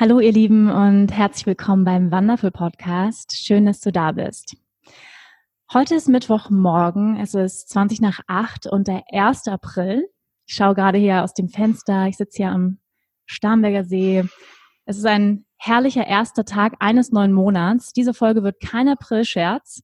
Hallo ihr Lieben und herzlich willkommen beim Wonderful Podcast. Schön, dass du da bist. Heute ist Mittwochmorgen, es ist 20 nach 8 und der 1. April. Ich schaue gerade hier aus dem Fenster, ich sitze hier am Starnberger See. Es ist ein herrlicher erster Tag eines neuen Monats. Diese Folge wird kein April-Scherz,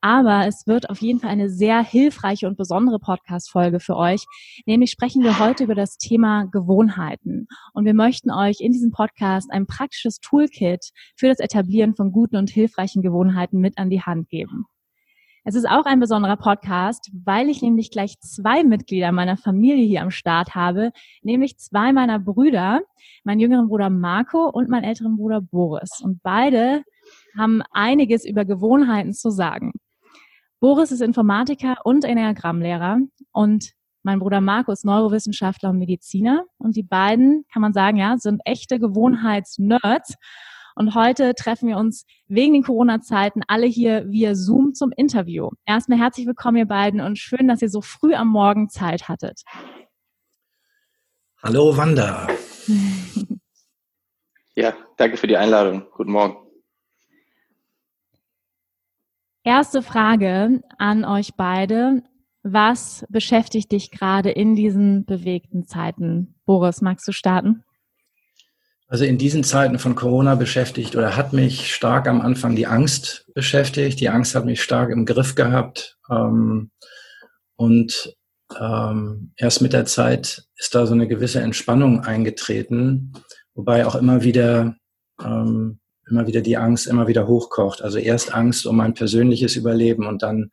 aber es wird auf jeden Fall eine sehr hilfreiche und besondere Podcast-Folge für euch. Nämlich sprechen wir heute über das Thema Gewohnheiten. Und wir möchten euch in diesem Podcast ein praktisches Toolkit für das Etablieren von guten und hilfreichen Gewohnheiten mit an die Hand geben. Es ist auch ein besonderer Podcast, weil ich nämlich gleich zwei Mitglieder meiner Familie hier am Start habe, nämlich zwei meiner Brüder, meinen jüngeren Bruder Marco und meinen älteren Bruder Boris. Und beide haben einiges über Gewohnheiten zu sagen. Boris ist Informatiker und Enneagrammlehrer und mein Bruder Marco ist Neurowissenschaftler und Mediziner und die beiden, kann man sagen, ja, sind echte Gewohnheitsnerds. Und heute treffen wir uns wegen den Corona-Zeiten alle hier via Zoom zum Interview. Erstmal herzlich willkommen, ihr beiden, und schön, dass ihr so früh am Morgen Zeit hattet. Hallo, Wanda. ja, danke für die Einladung. Guten Morgen. Erste Frage an euch beide. Was beschäftigt dich gerade in diesen bewegten Zeiten? Boris, magst du starten? Also in diesen Zeiten von Corona beschäftigt oder hat mich stark am Anfang die Angst beschäftigt. Die Angst hat mich stark im Griff gehabt. Ähm, und ähm, erst mit der Zeit ist da so eine gewisse Entspannung eingetreten, wobei auch immer wieder ähm, immer wieder die Angst immer wieder hochkocht. Also erst Angst um mein persönliches Überleben und dann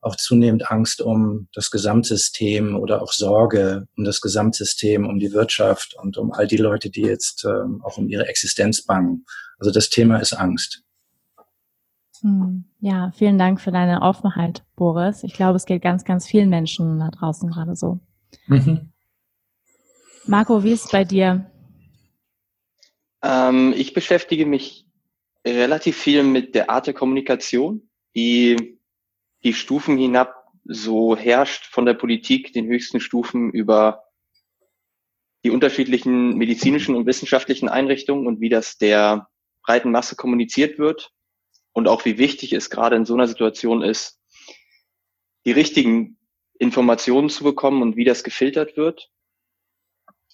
auch zunehmend Angst um das Gesamtsystem oder auch Sorge um das Gesamtsystem, um die Wirtschaft und um all die Leute, die jetzt ähm, auch um ihre Existenz bangen. Also das Thema ist Angst. Hm. Ja, vielen Dank für deine Offenheit, Boris. Ich glaube, es geht ganz, ganz vielen Menschen da draußen gerade so. Mhm. Marco, wie ist es bei dir? Ähm, ich beschäftige mich relativ viel mit der Art der Kommunikation, die die Stufen hinab so herrscht von der Politik, den höchsten Stufen über die unterschiedlichen medizinischen und wissenschaftlichen Einrichtungen und wie das der breiten Masse kommuniziert wird und auch wie wichtig es gerade in so einer Situation ist, die richtigen Informationen zu bekommen und wie das gefiltert wird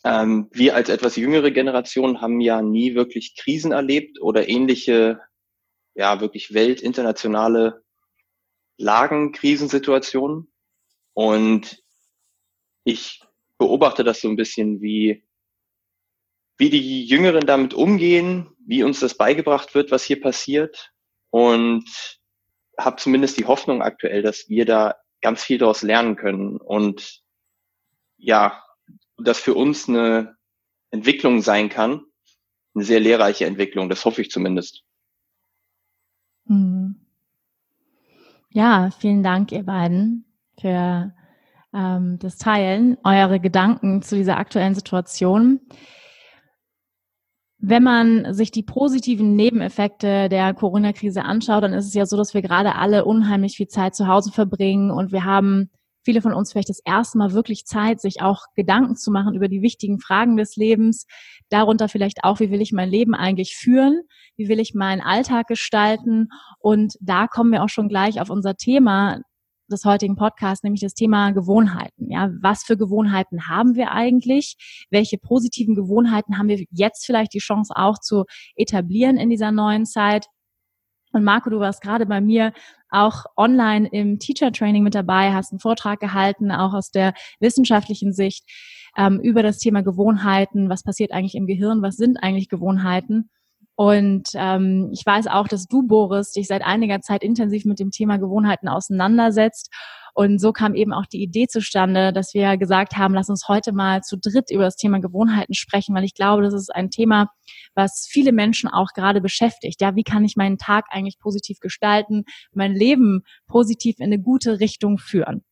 ähm, wir als etwas jüngere Generation haben ja nie wirklich Krisen erlebt oder ähnliche, ja, wirklich weltinternationale Lagen, Krisensituationen. Und ich beobachte das so ein bisschen, wie, wie die Jüngeren damit umgehen, wie uns das beigebracht wird, was hier passiert. Und habe zumindest die Hoffnung aktuell, dass wir da ganz viel daraus lernen können. Und ja, das für uns eine Entwicklung sein kann, eine sehr lehrreiche Entwicklung, das hoffe ich zumindest. Mhm. Ja, vielen Dank, ihr beiden, für ähm, das Teilen, eure Gedanken zu dieser aktuellen Situation. Wenn man sich die positiven Nebeneffekte der Corona-Krise anschaut, dann ist es ja so, dass wir gerade alle unheimlich viel Zeit zu Hause verbringen und wir haben viele von uns vielleicht das erste Mal wirklich Zeit, sich auch Gedanken zu machen über die wichtigen Fragen des Lebens. Darunter vielleicht auch, wie will ich mein Leben eigentlich führen? Wie will ich meinen Alltag gestalten? Und da kommen wir auch schon gleich auf unser Thema des heutigen Podcasts, nämlich das Thema Gewohnheiten. Ja, was für Gewohnheiten haben wir eigentlich? Welche positiven Gewohnheiten haben wir jetzt vielleicht die Chance auch zu etablieren in dieser neuen Zeit? Und Marco, du warst gerade bei mir auch online im Teacher Training mit dabei, hast einen Vortrag gehalten, auch aus der wissenschaftlichen Sicht ähm, über das Thema Gewohnheiten. Was passiert eigentlich im Gehirn? Was sind eigentlich Gewohnheiten? Und ähm, ich weiß auch, dass du, Boris, dich seit einiger Zeit intensiv mit dem Thema Gewohnheiten auseinandersetzt. Und so kam eben auch die Idee zustande, dass wir gesagt haben, lass uns heute mal zu dritt über das Thema Gewohnheiten sprechen, weil ich glaube, das ist ein Thema, was viele Menschen auch gerade beschäftigt. Ja, wie kann ich meinen Tag eigentlich positiv gestalten, mein Leben positiv in eine gute Richtung führen?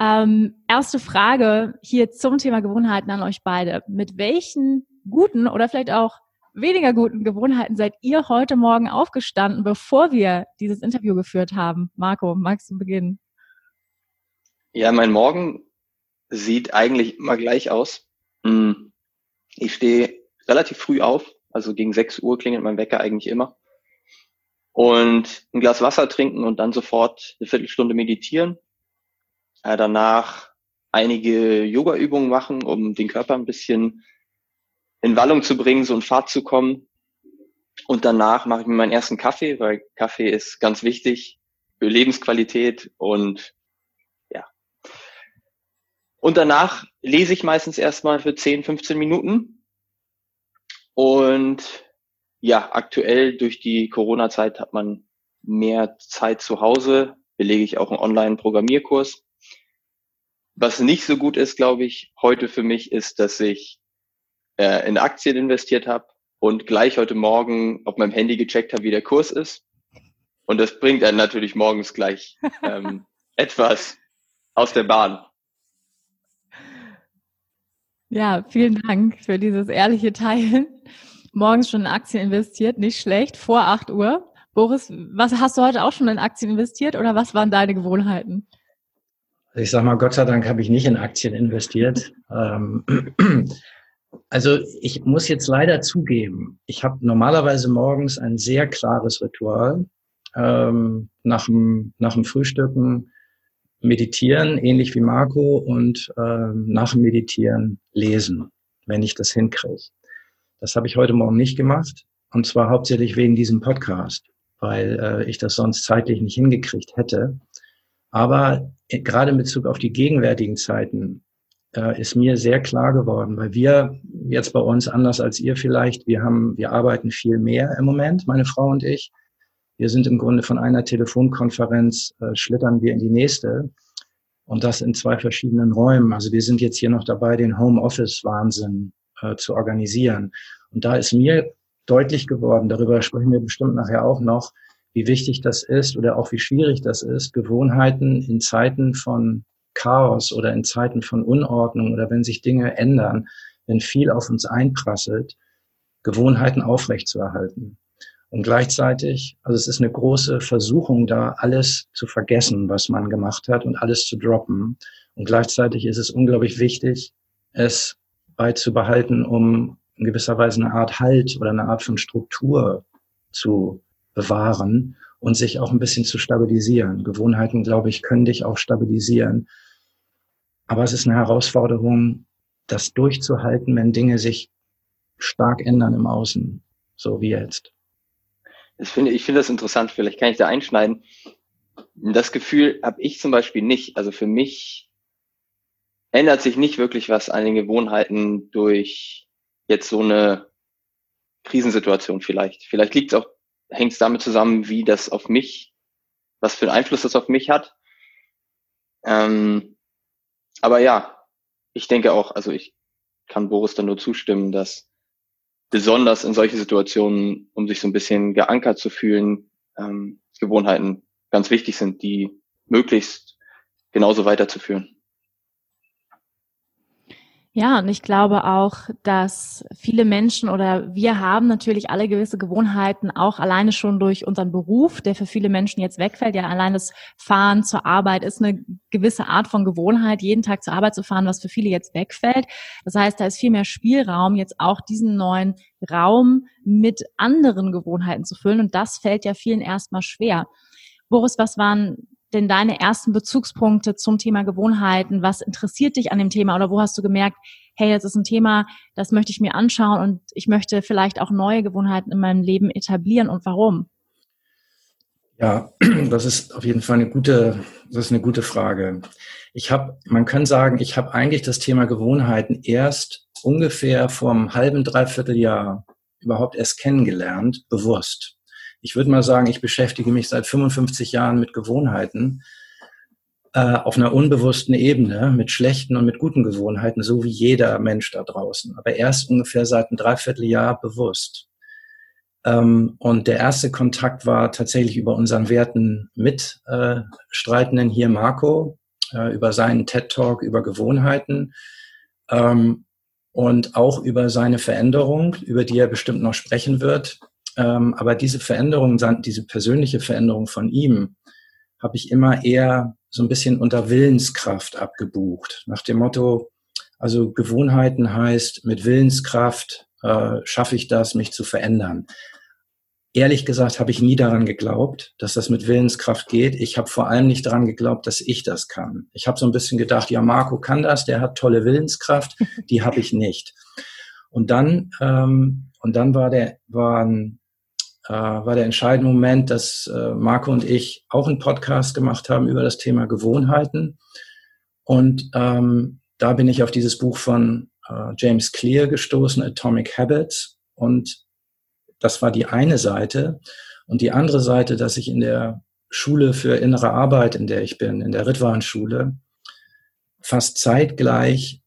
Ähm, erste Frage hier zum Thema Gewohnheiten an euch beide. Mit welchen guten oder vielleicht auch weniger guten Gewohnheiten seid ihr heute Morgen aufgestanden, bevor wir dieses Interview geführt haben? Marco, magst du beginnen? Ja, mein Morgen sieht eigentlich immer gleich aus. Hm. Ich stehe relativ früh auf, also gegen 6 Uhr klingelt mein Wecker eigentlich immer. Und ein Glas Wasser trinken und dann sofort eine Viertelstunde meditieren äh, danach einige Yoga-Übungen machen, um den Körper ein bisschen in Wallung zu bringen, so in Fahrt zu kommen. Und danach mache ich mir meinen ersten Kaffee, weil Kaffee ist ganz wichtig für Lebensqualität und ja. Und danach lese ich meistens erstmal für 10, 15 Minuten. Und ja, aktuell durch die Corona-Zeit hat man mehr Zeit zu Hause, belege ich auch einen Online-Programmierkurs. Was nicht so gut ist, glaube ich, heute für mich ist, dass ich äh, in Aktien investiert habe und gleich heute Morgen auf meinem Handy gecheckt habe, wie der Kurs ist. Und das bringt einen natürlich morgens gleich ähm, etwas aus der Bahn. Ja, vielen Dank für dieses ehrliche Teilen. Morgens schon in Aktien investiert, nicht schlecht, vor 8 Uhr. Boris, was hast du heute auch schon in Aktien investiert oder was waren deine Gewohnheiten? Ich sage mal, Gott sei Dank habe ich nicht in Aktien investiert. Also ich muss jetzt leider zugeben, ich habe normalerweise morgens ein sehr klares Ritual. Ähm, nach, dem, nach dem Frühstücken meditieren, ähnlich wie Marco, und ähm, nach dem Meditieren lesen, wenn ich das hinkriege. Das habe ich heute Morgen nicht gemacht, und zwar hauptsächlich wegen diesem Podcast, weil äh, ich das sonst zeitlich nicht hingekriegt hätte. Aber gerade in Bezug auf die gegenwärtigen Zeiten äh, ist mir sehr klar geworden, weil wir jetzt bei uns anders als ihr vielleicht, wir haben, wir arbeiten viel mehr im Moment, meine Frau und ich. Wir sind im Grunde von einer Telefonkonferenz äh, schlittern wir in die nächste und das in zwei verschiedenen Räumen. Also wir sind jetzt hier noch dabei, den Homeoffice-Wahnsinn äh, zu organisieren. Und da ist mir deutlich geworden, darüber sprechen wir bestimmt nachher auch noch, wie wichtig das ist oder auch wie schwierig das ist, Gewohnheiten in Zeiten von Chaos oder in Zeiten von Unordnung oder wenn sich Dinge ändern, wenn viel auf uns einprasselt, Gewohnheiten aufrechtzuerhalten. Und gleichzeitig, also es ist eine große Versuchung da, alles zu vergessen, was man gemacht hat und alles zu droppen. Und gleichzeitig ist es unglaublich wichtig, es beizubehalten, um in gewisser Weise eine Art Halt oder eine Art von Struktur zu bewahren und sich auch ein bisschen zu stabilisieren. Gewohnheiten, glaube ich, können dich auch stabilisieren. Aber es ist eine Herausforderung, das durchzuhalten, wenn Dinge sich stark ändern im Außen, so wie jetzt. Das finde, ich finde das interessant, vielleicht kann ich da einschneiden. Das Gefühl habe ich zum Beispiel nicht. Also für mich ändert sich nicht wirklich was an den Gewohnheiten durch jetzt so eine Krisensituation vielleicht. Vielleicht liegt es auch hängt es damit zusammen, wie das auf mich, was für einen Einfluss das auf mich hat. Ähm, aber ja, ich denke auch, also ich kann Boris dann nur zustimmen, dass besonders in solchen Situationen, um sich so ein bisschen geankert zu fühlen, ähm, Gewohnheiten ganz wichtig sind, die möglichst genauso weiterzuführen. Ja, und ich glaube auch, dass viele Menschen oder wir haben natürlich alle gewisse Gewohnheiten, auch alleine schon durch unseren Beruf, der für viele Menschen jetzt wegfällt. Ja, allein das Fahren zur Arbeit ist eine gewisse Art von Gewohnheit, jeden Tag zur Arbeit zu fahren, was für viele jetzt wegfällt. Das heißt, da ist viel mehr Spielraum, jetzt auch diesen neuen Raum mit anderen Gewohnheiten zu füllen. Und das fällt ja vielen erstmal schwer. Boris, was waren denn deine ersten Bezugspunkte zum Thema Gewohnheiten? Was interessiert dich an dem Thema oder wo hast du gemerkt, hey, das ist ein Thema, das möchte ich mir anschauen und ich möchte vielleicht auch neue Gewohnheiten in meinem Leben etablieren und warum? Ja, das ist auf jeden Fall eine gute, das ist eine gute Frage. Ich habe, man kann sagen, ich habe eigentlich das Thema Gewohnheiten erst ungefähr vor einem halben, dreiviertel Jahr überhaupt erst kennengelernt, bewusst. Ich würde mal sagen, ich beschäftige mich seit 55 Jahren mit Gewohnheiten äh, auf einer unbewussten Ebene, mit schlechten und mit guten Gewohnheiten, so wie jeder Mensch da draußen. Aber erst ungefähr seit einem Dreivierteljahr bewusst. Ähm, und der erste Kontakt war tatsächlich über unseren werten Mitstreitenden hier, Marco, äh, über seinen TED-Talk über Gewohnheiten ähm, und auch über seine Veränderung, über die er bestimmt noch sprechen wird. Ähm, aber diese Veränderung, diese persönliche Veränderung von ihm, habe ich immer eher so ein bisschen unter Willenskraft abgebucht. Nach dem Motto, also Gewohnheiten heißt, mit Willenskraft äh, schaffe ich das, mich zu verändern. Ehrlich gesagt habe ich nie daran geglaubt, dass das mit Willenskraft geht. Ich habe vor allem nicht daran geglaubt, dass ich das kann. Ich habe so ein bisschen gedacht, ja, Marco kann das, der hat tolle Willenskraft, die habe ich nicht. Und dann, ähm, und dann war der, war ein, äh, war der entscheidende Moment, dass äh, Marco und ich auch einen Podcast gemacht haben über das Thema Gewohnheiten. Und ähm, da bin ich auf dieses Buch von äh, James Clear gestoßen, Atomic Habits. Und das war die eine Seite. Und die andere Seite, dass ich in der Schule für innere Arbeit, in der ich bin, in der Ritwan-Schule, fast zeitgleich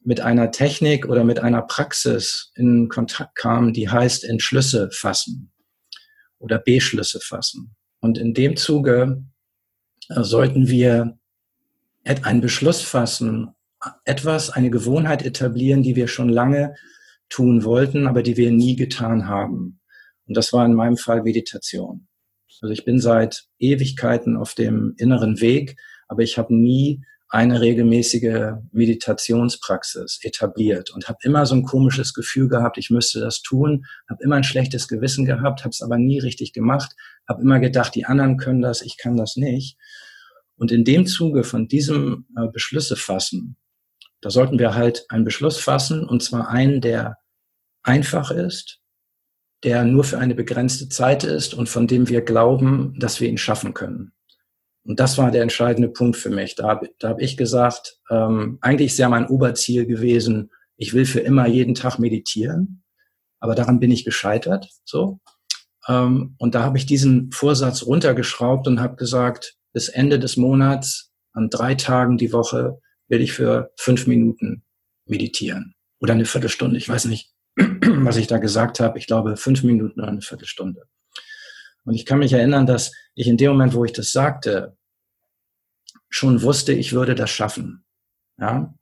mit einer Technik oder mit einer Praxis in Kontakt kam, die heißt Entschlüsse fassen oder Beschlüsse fassen. Und in dem Zuge äh, sollten wir einen Beschluss fassen, etwas, eine Gewohnheit etablieren, die wir schon lange tun wollten, aber die wir nie getan haben. Und das war in meinem Fall Meditation. Also ich bin seit Ewigkeiten auf dem inneren Weg, aber ich habe nie eine regelmäßige Meditationspraxis etabliert und habe immer so ein komisches Gefühl gehabt, ich müsste das tun, habe immer ein schlechtes Gewissen gehabt, habe es aber nie richtig gemacht, habe immer gedacht, die anderen können das, ich kann das nicht. Und in dem Zuge von diesem äh, Beschlüsse fassen, da sollten wir halt einen Beschluss fassen, und zwar einen, der einfach ist, der nur für eine begrenzte Zeit ist und von dem wir glauben, dass wir ihn schaffen können. Und das war der entscheidende Punkt für mich. Da, da habe ich gesagt, ähm, eigentlich ist ja mein Oberziel gewesen, ich will für immer jeden Tag meditieren, aber daran bin ich gescheitert. So. Ähm, und da habe ich diesen Vorsatz runtergeschraubt und habe gesagt, bis Ende des Monats, an drei Tagen die Woche, will ich für fünf Minuten meditieren. Oder eine Viertelstunde. Ich weiß nicht, was ich da gesagt habe. Ich glaube, fünf Minuten oder eine Viertelstunde. Und ich kann mich erinnern, dass ich in dem Moment, wo ich das sagte, schon wusste, ich würde das schaffen. Ja.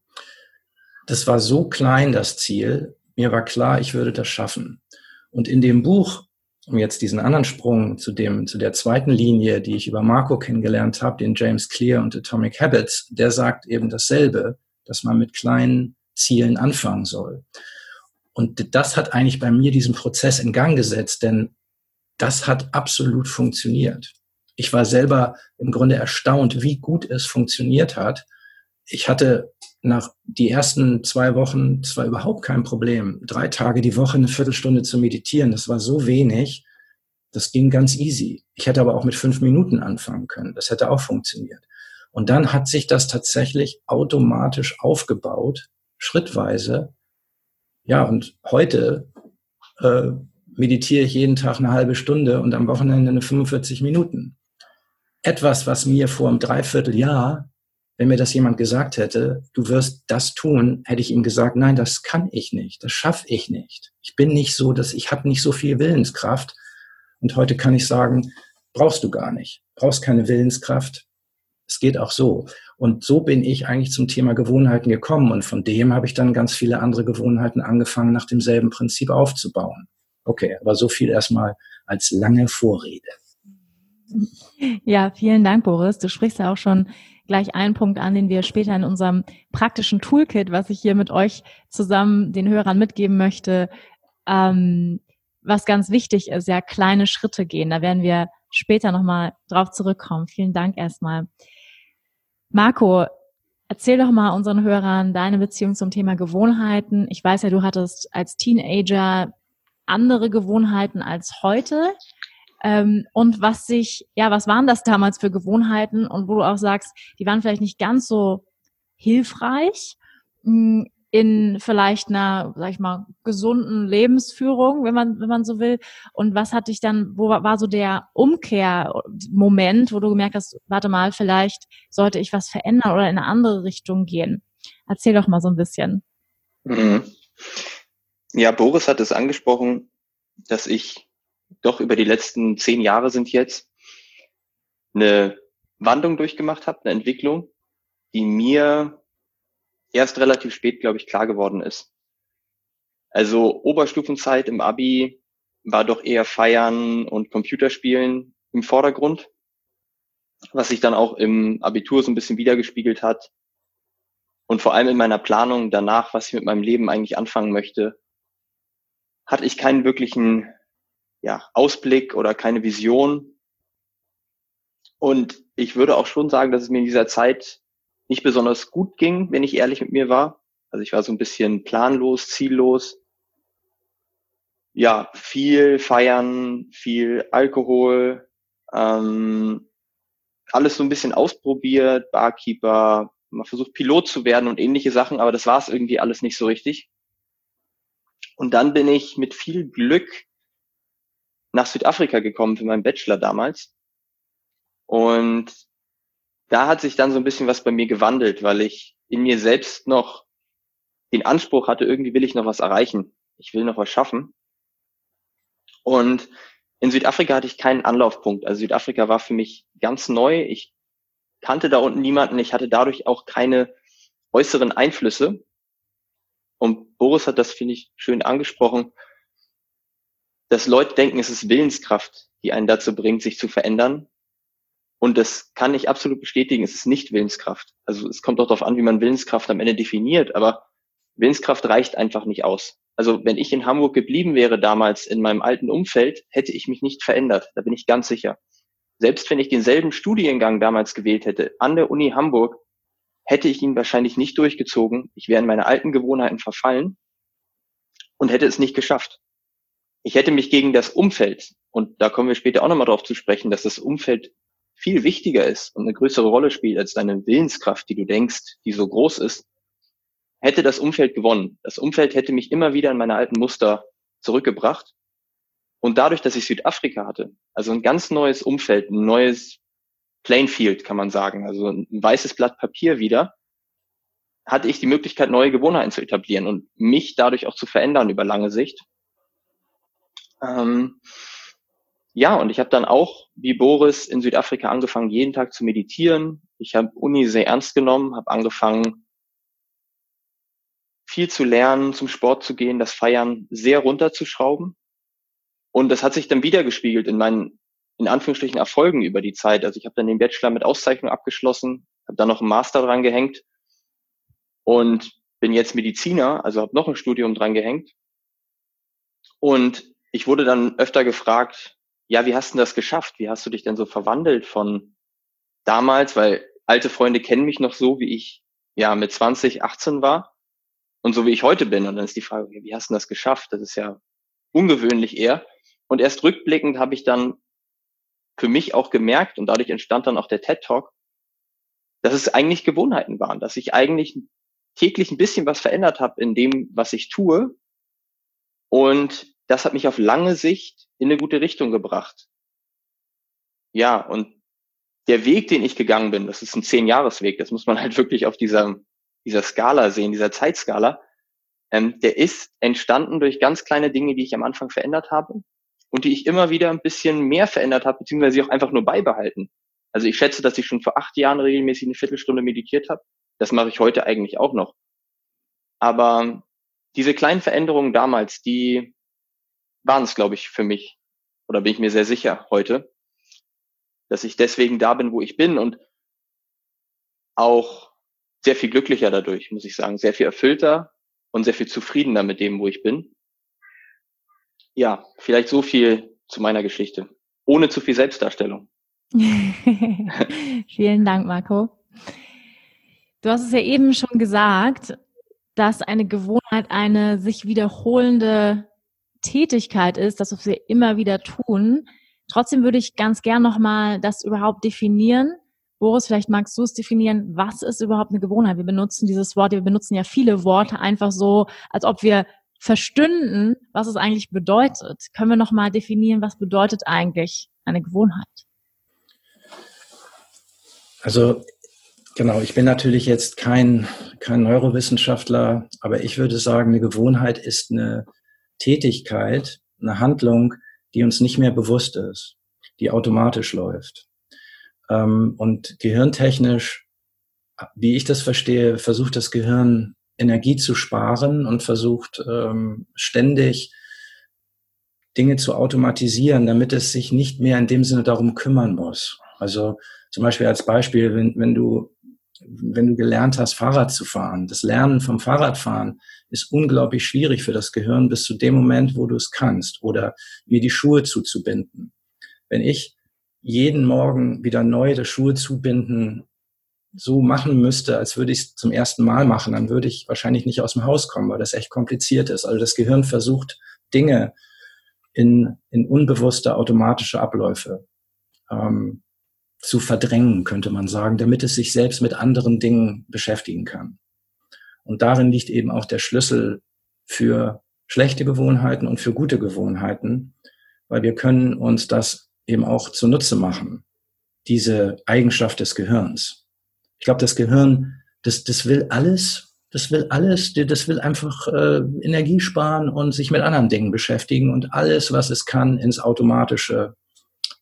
Das war so klein, das Ziel. Mir war klar, ich würde das schaffen. Und in dem Buch, um jetzt diesen anderen Sprung zu dem, zu der zweiten Linie, die ich über Marco kennengelernt habe, den James Clear und Atomic Habits, der sagt eben dasselbe, dass man mit kleinen Zielen anfangen soll. Und das hat eigentlich bei mir diesen Prozess in Gang gesetzt, denn das hat absolut funktioniert. Ich war selber im Grunde erstaunt, wie gut es funktioniert hat. Ich hatte nach die ersten zwei Wochen zwar überhaupt kein Problem, drei Tage die Woche eine Viertelstunde zu meditieren. Das war so wenig. Das ging ganz easy. Ich hätte aber auch mit fünf Minuten anfangen können. Das hätte auch funktioniert. Und dann hat sich das tatsächlich automatisch aufgebaut, schrittweise. Ja, und heute äh, meditiere ich jeden Tag eine halbe Stunde und am Wochenende eine 45 Minuten. Etwas, was mir vor einem Dreivierteljahr, wenn mir das jemand gesagt hätte, du wirst das tun, hätte ich ihm gesagt, nein, das kann ich nicht, das schaffe ich nicht. Ich bin nicht so, dass ich habe nicht so viel Willenskraft. Und heute kann ich sagen, brauchst du gar nicht, brauchst keine Willenskraft. Es geht auch so. Und so bin ich eigentlich zum Thema Gewohnheiten gekommen. Und von dem habe ich dann ganz viele andere Gewohnheiten angefangen, nach demselben Prinzip aufzubauen. Okay, aber so viel erstmal als lange Vorrede. Ja, vielen Dank, Boris. Du sprichst ja auch schon gleich einen Punkt an, den wir später in unserem praktischen Toolkit, was ich hier mit euch zusammen den Hörern mitgeben möchte, ähm, was ganz wichtig ist, ja, kleine Schritte gehen. Da werden wir später nochmal drauf zurückkommen. Vielen Dank erstmal. Marco, erzähl doch mal unseren Hörern deine Beziehung zum Thema Gewohnheiten. Ich weiß ja, du hattest als Teenager andere Gewohnheiten als heute? Ähm, und was sich, ja, was waren das damals für Gewohnheiten und wo du auch sagst, die waren vielleicht nicht ganz so hilfreich. Hm, in vielleicht einer, sag ich mal, gesunden Lebensführung, wenn man, wenn man so will? Und was hat dich dann, wo war so der Umkehrmoment, wo du gemerkt hast, warte mal, vielleicht sollte ich was verändern oder in eine andere Richtung gehen? Erzähl doch mal so ein bisschen. Mhm. Ja, Boris hat es angesprochen, dass ich doch über die letzten zehn Jahre sind jetzt eine Wandlung durchgemacht habe, eine Entwicklung, die mir erst relativ spät, glaube ich, klar geworden ist. Also Oberstufenzeit im Abi war doch eher Feiern und Computerspielen im Vordergrund, was sich dann auch im Abitur so ein bisschen wiedergespiegelt hat. Und vor allem in meiner Planung danach, was ich mit meinem Leben eigentlich anfangen möchte, hatte ich keinen wirklichen ja, Ausblick oder keine Vision. Und ich würde auch schon sagen, dass es mir in dieser Zeit nicht besonders gut ging, wenn ich ehrlich mit mir war. Also ich war so ein bisschen planlos, ziellos. Ja, viel feiern, viel Alkohol, ähm, alles so ein bisschen ausprobiert, Barkeeper, mal versucht Pilot zu werden und ähnliche Sachen, aber das war es irgendwie alles nicht so richtig. Und dann bin ich mit viel Glück nach Südafrika gekommen für meinen Bachelor damals. Und da hat sich dann so ein bisschen was bei mir gewandelt, weil ich in mir selbst noch den Anspruch hatte, irgendwie will ich noch was erreichen. Ich will noch was schaffen. Und in Südafrika hatte ich keinen Anlaufpunkt. Also Südafrika war für mich ganz neu. Ich kannte da unten niemanden. Ich hatte dadurch auch keine äußeren Einflüsse. Und Boris hat das, finde ich, schön angesprochen, dass Leute denken, es ist Willenskraft, die einen dazu bringt, sich zu verändern. Und das kann ich absolut bestätigen. Es ist nicht Willenskraft. Also es kommt auch darauf an, wie man Willenskraft am Ende definiert. Aber Willenskraft reicht einfach nicht aus. Also wenn ich in Hamburg geblieben wäre damals in meinem alten Umfeld, hätte ich mich nicht verändert. Da bin ich ganz sicher. Selbst wenn ich denselben Studiengang damals gewählt hätte an der Uni Hamburg, hätte ich ihn wahrscheinlich nicht durchgezogen. Ich wäre in meine alten Gewohnheiten verfallen und hätte es nicht geschafft. Ich hätte mich gegen das Umfeld, und da kommen wir später auch nochmal drauf zu sprechen, dass das Umfeld viel wichtiger ist und eine größere Rolle spielt als deine Willenskraft, die du denkst, die so groß ist, hätte das Umfeld gewonnen. Das Umfeld hätte mich immer wieder in meine alten Muster zurückgebracht. Und dadurch, dass ich Südafrika hatte, also ein ganz neues Umfeld, ein neues Plainfield, kann man sagen, also ein weißes Blatt Papier wieder, hatte ich die Möglichkeit, neue Gewohnheiten zu etablieren und mich dadurch auch zu verändern über lange Sicht. Ähm, ja, und ich habe dann auch, wie Boris, in Südafrika angefangen, jeden Tag zu meditieren. Ich habe Uni sehr ernst genommen, habe angefangen, viel zu lernen, zum Sport zu gehen, das Feiern sehr runterzuschrauben. Und das hat sich dann wieder gespiegelt in meinen, in Anführungsstrichen, Erfolgen über die Zeit. Also ich habe dann den Bachelor mit Auszeichnung abgeschlossen, habe dann noch einen Master dran gehängt und bin jetzt Mediziner, also habe noch ein Studium dran gehängt. Und ich wurde dann öfter gefragt, ja, wie hast du das geschafft? Wie hast du dich denn so verwandelt von damals? Weil alte Freunde kennen mich noch so, wie ich ja mit 20, 18 war und so wie ich heute bin. Und dann ist die Frage, wie hast du das geschafft? Das ist ja ungewöhnlich eher. Und erst rückblickend habe ich dann für mich auch gemerkt und dadurch entstand dann auch der TED Talk, dass es eigentlich Gewohnheiten waren, dass ich eigentlich täglich ein bisschen was verändert habe in dem, was ich tue. Und das hat mich auf lange Sicht in eine gute Richtung gebracht. Ja, und der Weg, den ich gegangen bin, das ist ein Zehn-Jahres-Weg, das muss man halt wirklich auf dieser, dieser Skala sehen, dieser Zeitskala, ähm, der ist entstanden durch ganz kleine Dinge, die ich am Anfang verändert habe und die ich immer wieder ein bisschen mehr verändert habe, beziehungsweise auch einfach nur beibehalten. Also ich schätze, dass ich schon vor acht Jahren regelmäßig eine Viertelstunde meditiert habe. Das mache ich heute eigentlich auch noch. Aber diese kleinen Veränderungen damals, die waren es, glaube ich, für mich. Oder bin ich mir sehr sicher heute, dass ich deswegen da bin, wo ich bin und auch sehr viel glücklicher dadurch, muss ich sagen. Sehr viel erfüllter und sehr viel zufriedener mit dem, wo ich bin. Ja, vielleicht so viel zu meiner Geschichte. Ohne zu viel Selbstdarstellung. Vielen Dank, Marco. Du hast es ja eben schon gesagt, dass eine Gewohnheit eine sich wiederholende Tätigkeit ist, das, was wir immer wieder tun. Trotzdem würde ich ganz gern nochmal das überhaupt definieren, Boris, vielleicht magst du es definieren, was ist überhaupt eine Gewohnheit? Wir benutzen dieses Wort, wir benutzen ja viele Worte einfach so, als ob wir verstünden, was es eigentlich bedeutet. Können wir nochmal definieren, was bedeutet eigentlich eine Gewohnheit? Also genau, ich bin natürlich jetzt kein, kein Neurowissenschaftler, aber ich würde sagen, eine Gewohnheit ist eine Tätigkeit, eine Handlung, die uns nicht mehr bewusst ist, die automatisch läuft. Ähm, und gehirntechnisch, wie ich das verstehe, versucht das Gehirn Energie zu sparen und versucht ähm, ständig Dinge zu automatisieren, damit es sich nicht mehr in dem Sinne darum kümmern muss. Also zum Beispiel als Beispiel, wenn, wenn du wenn du gelernt hast, Fahrrad zu fahren. Das Lernen vom Fahrradfahren ist unglaublich schwierig für das Gehirn bis zu dem Moment, wo du es kannst oder mir die Schuhe zuzubinden. Wenn ich jeden Morgen wieder neu die Schuhe zubinden so machen müsste, als würde ich es zum ersten Mal machen, dann würde ich wahrscheinlich nicht aus dem Haus kommen, weil das echt kompliziert ist. Also das Gehirn versucht Dinge in, in unbewusste automatische Abläufe ähm, zu verdrängen, könnte man sagen, damit es sich selbst mit anderen Dingen beschäftigen kann. Und darin liegt eben auch der Schlüssel für schlechte Gewohnheiten und für gute Gewohnheiten, weil wir können uns das eben auch zunutze machen, diese Eigenschaft des Gehirns. Ich glaube, das Gehirn, das, das will alles, das will alles, das will einfach äh, Energie sparen und sich mit anderen Dingen beschäftigen und alles, was es kann, ins Automatische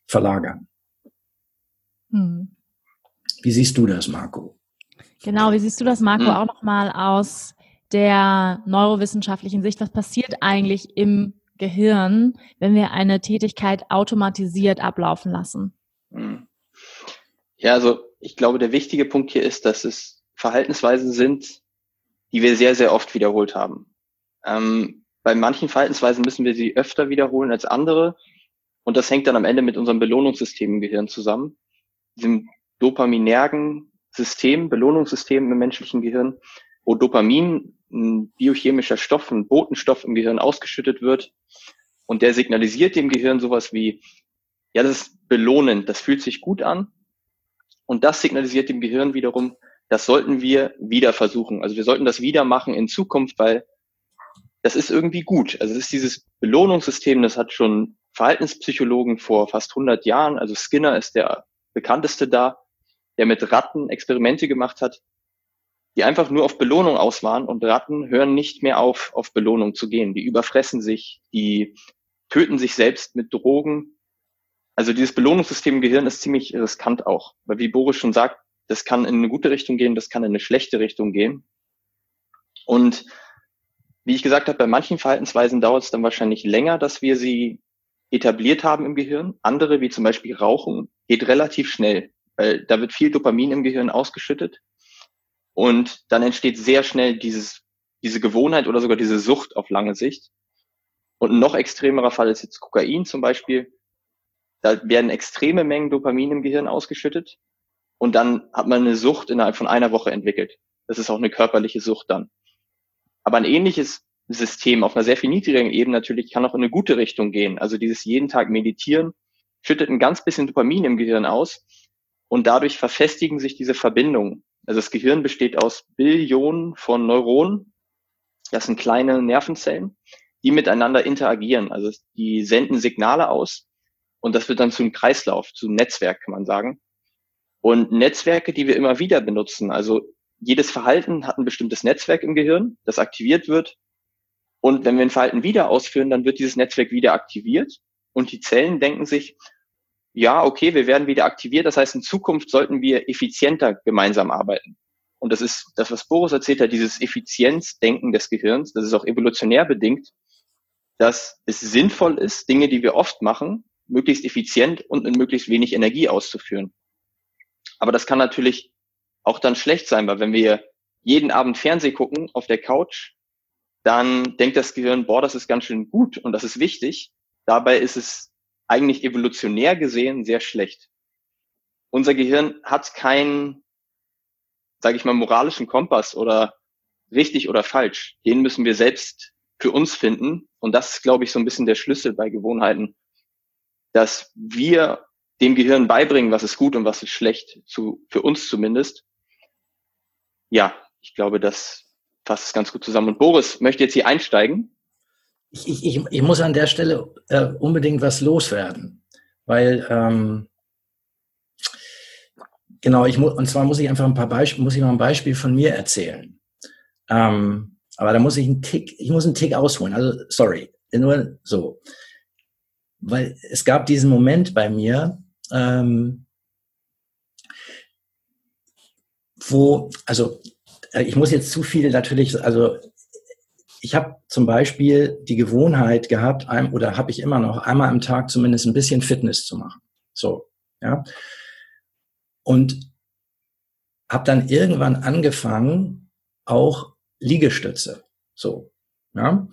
verlagern. Hm. Wie siehst du das, Marco? Genau, wie siehst du das, Marco, hm. auch nochmal aus der neurowissenschaftlichen Sicht? Was passiert eigentlich im Gehirn, wenn wir eine Tätigkeit automatisiert ablaufen lassen? Hm. Ja, also ich glaube, der wichtige Punkt hier ist, dass es Verhaltensweisen sind, die wir sehr, sehr oft wiederholt haben. Ähm, bei manchen Verhaltensweisen müssen wir sie öfter wiederholen als andere. Und das hängt dann am Ende mit unserem Belohnungssystem im Gehirn zusammen. Diesem dopaminergen System, Belohnungssystem im menschlichen Gehirn, wo Dopamin, ein biochemischer Stoff, ein Botenstoff im Gehirn ausgeschüttet wird. Und der signalisiert dem Gehirn sowas wie, ja, das ist belohnend, das fühlt sich gut an. Und das signalisiert dem Gehirn wiederum, das sollten wir wieder versuchen. Also wir sollten das wieder machen in Zukunft, weil das ist irgendwie gut. Also es ist dieses Belohnungssystem, das hat schon Verhaltenspsychologen vor fast 100 Jahren, also Skinner ist der bekannteste da, der mit Ratten Experimente gemacht hat, die einfach nur auf Belohnung aus waren und Ratten hören nicht mehr auf, auf Belohnung zu gehen. Die überfressen sich, die töten sich selbst mit Drogen also dieses Belohnungssystem im Gehirn ist ziemlich riskant auch, weil wie Boris schon sagt, das kann in eine gute Richtung gehen, das kann in eine schlechte Richtung gehen. Und wie ich gesagt habe, bei manchen Verhaltensweisen dauert es dann wahrscheinlich länger, dass wir sie etabliert haben im Gehirn. Andere, wie zum Beispiel Rauchen, geht relativ schnell, weil da wird viel Dopamin im Gehirn ausgeschüttet. Und dann entsteht sehr schnell dieses, diese Gewohnheit oder sogar diese Sucht auf lange Sicht. Und ein noch extremerer Fall ist jetzt Kokain zum Beispiel. Da werden extreme Mengen Dopamin im Gehirn ausgeschüttet und dann hat man eine Sucht innerhalb von einer Woche entwickelt. Das ist auch eine körperliche Sucht dann. Aber ein ähnliches System auf einer sehr viel niedrigeren Ebene natürlich kann auch in eine gute Richtung gehen. Also dieses jeden Tag meditieren schüttet ein ganz bisschen Dopamin im Gehirn aus und dadurch verfestigen sich diese Verbindungen. Also das Gehirn besteht aus Billionen von Neuronen. Das sind kleine Nervenzellen, die miteinander interagieren. Also die senden Signale aus und das wird dann zu einem Kreislauf, zu einem Netzwerk, kann man sagen. Und Netzwerke, die wir immer wieder benutzen, also jedes Verhalten hat ein bestimmtes Netzwerk im Gehirn, das aktiviert wird. Und wenn wir ein Verhalten wieder ausführen, dann wird dieses Netzwerk wieder aktiviert. Und die Zellen denken sich, ja, okay, wir werden wieder aktiviert. Das heißt, in Zukunft sollten wir effizienter gemeinsam arbeiten. Und das ist das, was Boris erzählt hat, dieses Effizienzdenken des Gehirns. Das ist auch evolutionär bedingt, dass es sinnvoll ist, Dinge, die wir oft machen, möglichst effizient und mit möglichst wenig Energie auszuführen. Aber das kann natürlich auch dann schlecht sein, weil wenn wir jeden Abend Fernseh gucken auf der Couch, dann denkt das Gehirn, boah, das ist ganz schön gut und das ist wichtig. Dabei ist es eigentlich evolutionär gesehen sehr schlecht. Unser Gehirn hat keinen, sage ich mal, moralischen Kompass oder richtig oder falsch. Den müssen wir selbst für uns finden. Und das ist, glaube ich, so ein bisschen der Schlüssel bei Gewohnheiten dass wir dem Gehirn beibringen, was ist gut und was ist schlecht, zu, für uns zumindest. Ja, ich glaube, das fasst es ganz gut zusammen. Und Boris möchte jetzt hier einsteigen. Ich, ich, ich muss an der Stelle äh, unbedingt was loswerden, weil ähm, genau, ich muss und zwar muss ich einfach ein paar Beispiele, muss ich mal ein Beispiel von mir erzählen. Ähm, aber da muss ich einen Tick, ich muss einen Tick ausholen. Also sorry, nur so, weil es gab diesen Moment bei mir, ähm, wo, also ich muss jetzt zu viel natürlich, also ich habe zum Beispiel die Gewohnheit gehabt, ein, oder habe ich immer noch, einmal am Tag zumindest ein bisschen Fitness zu machen. So, ja. Und habe dann irgendwann angefangen, auch Liegestütze. So, ja.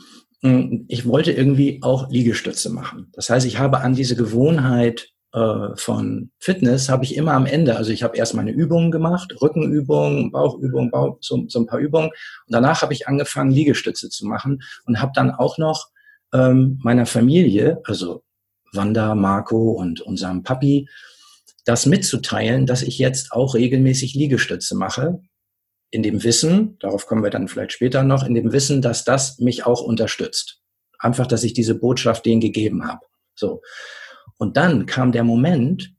Ich wollte irgendwie auch Liegestütze machen. Das heißt, ich habe an diese Gewohnheit äh, von Fitness habe ich immer am Ende, also ich habe erst meine Übungen gemacht, Rückenübungen, Bauchübungen, Bauch, so, so ein paar Übungen. Und danach habe ich angefangen, Liegestütze zu machen und habe dann auch noch ähm, meiner Familie, also Wanda, Marco und unserem Papi, das mitzuteilen, dass ich jetzt auch regelmäßig Liegestütze mache. In dem Wissen, darauf kommen wir dann vielleicht später noch, in dem Wissen, dass das mich auch unterstützt. Einfach, dass ich diese Botschaft denen gegeben habe. So. Und dann kam der Moment,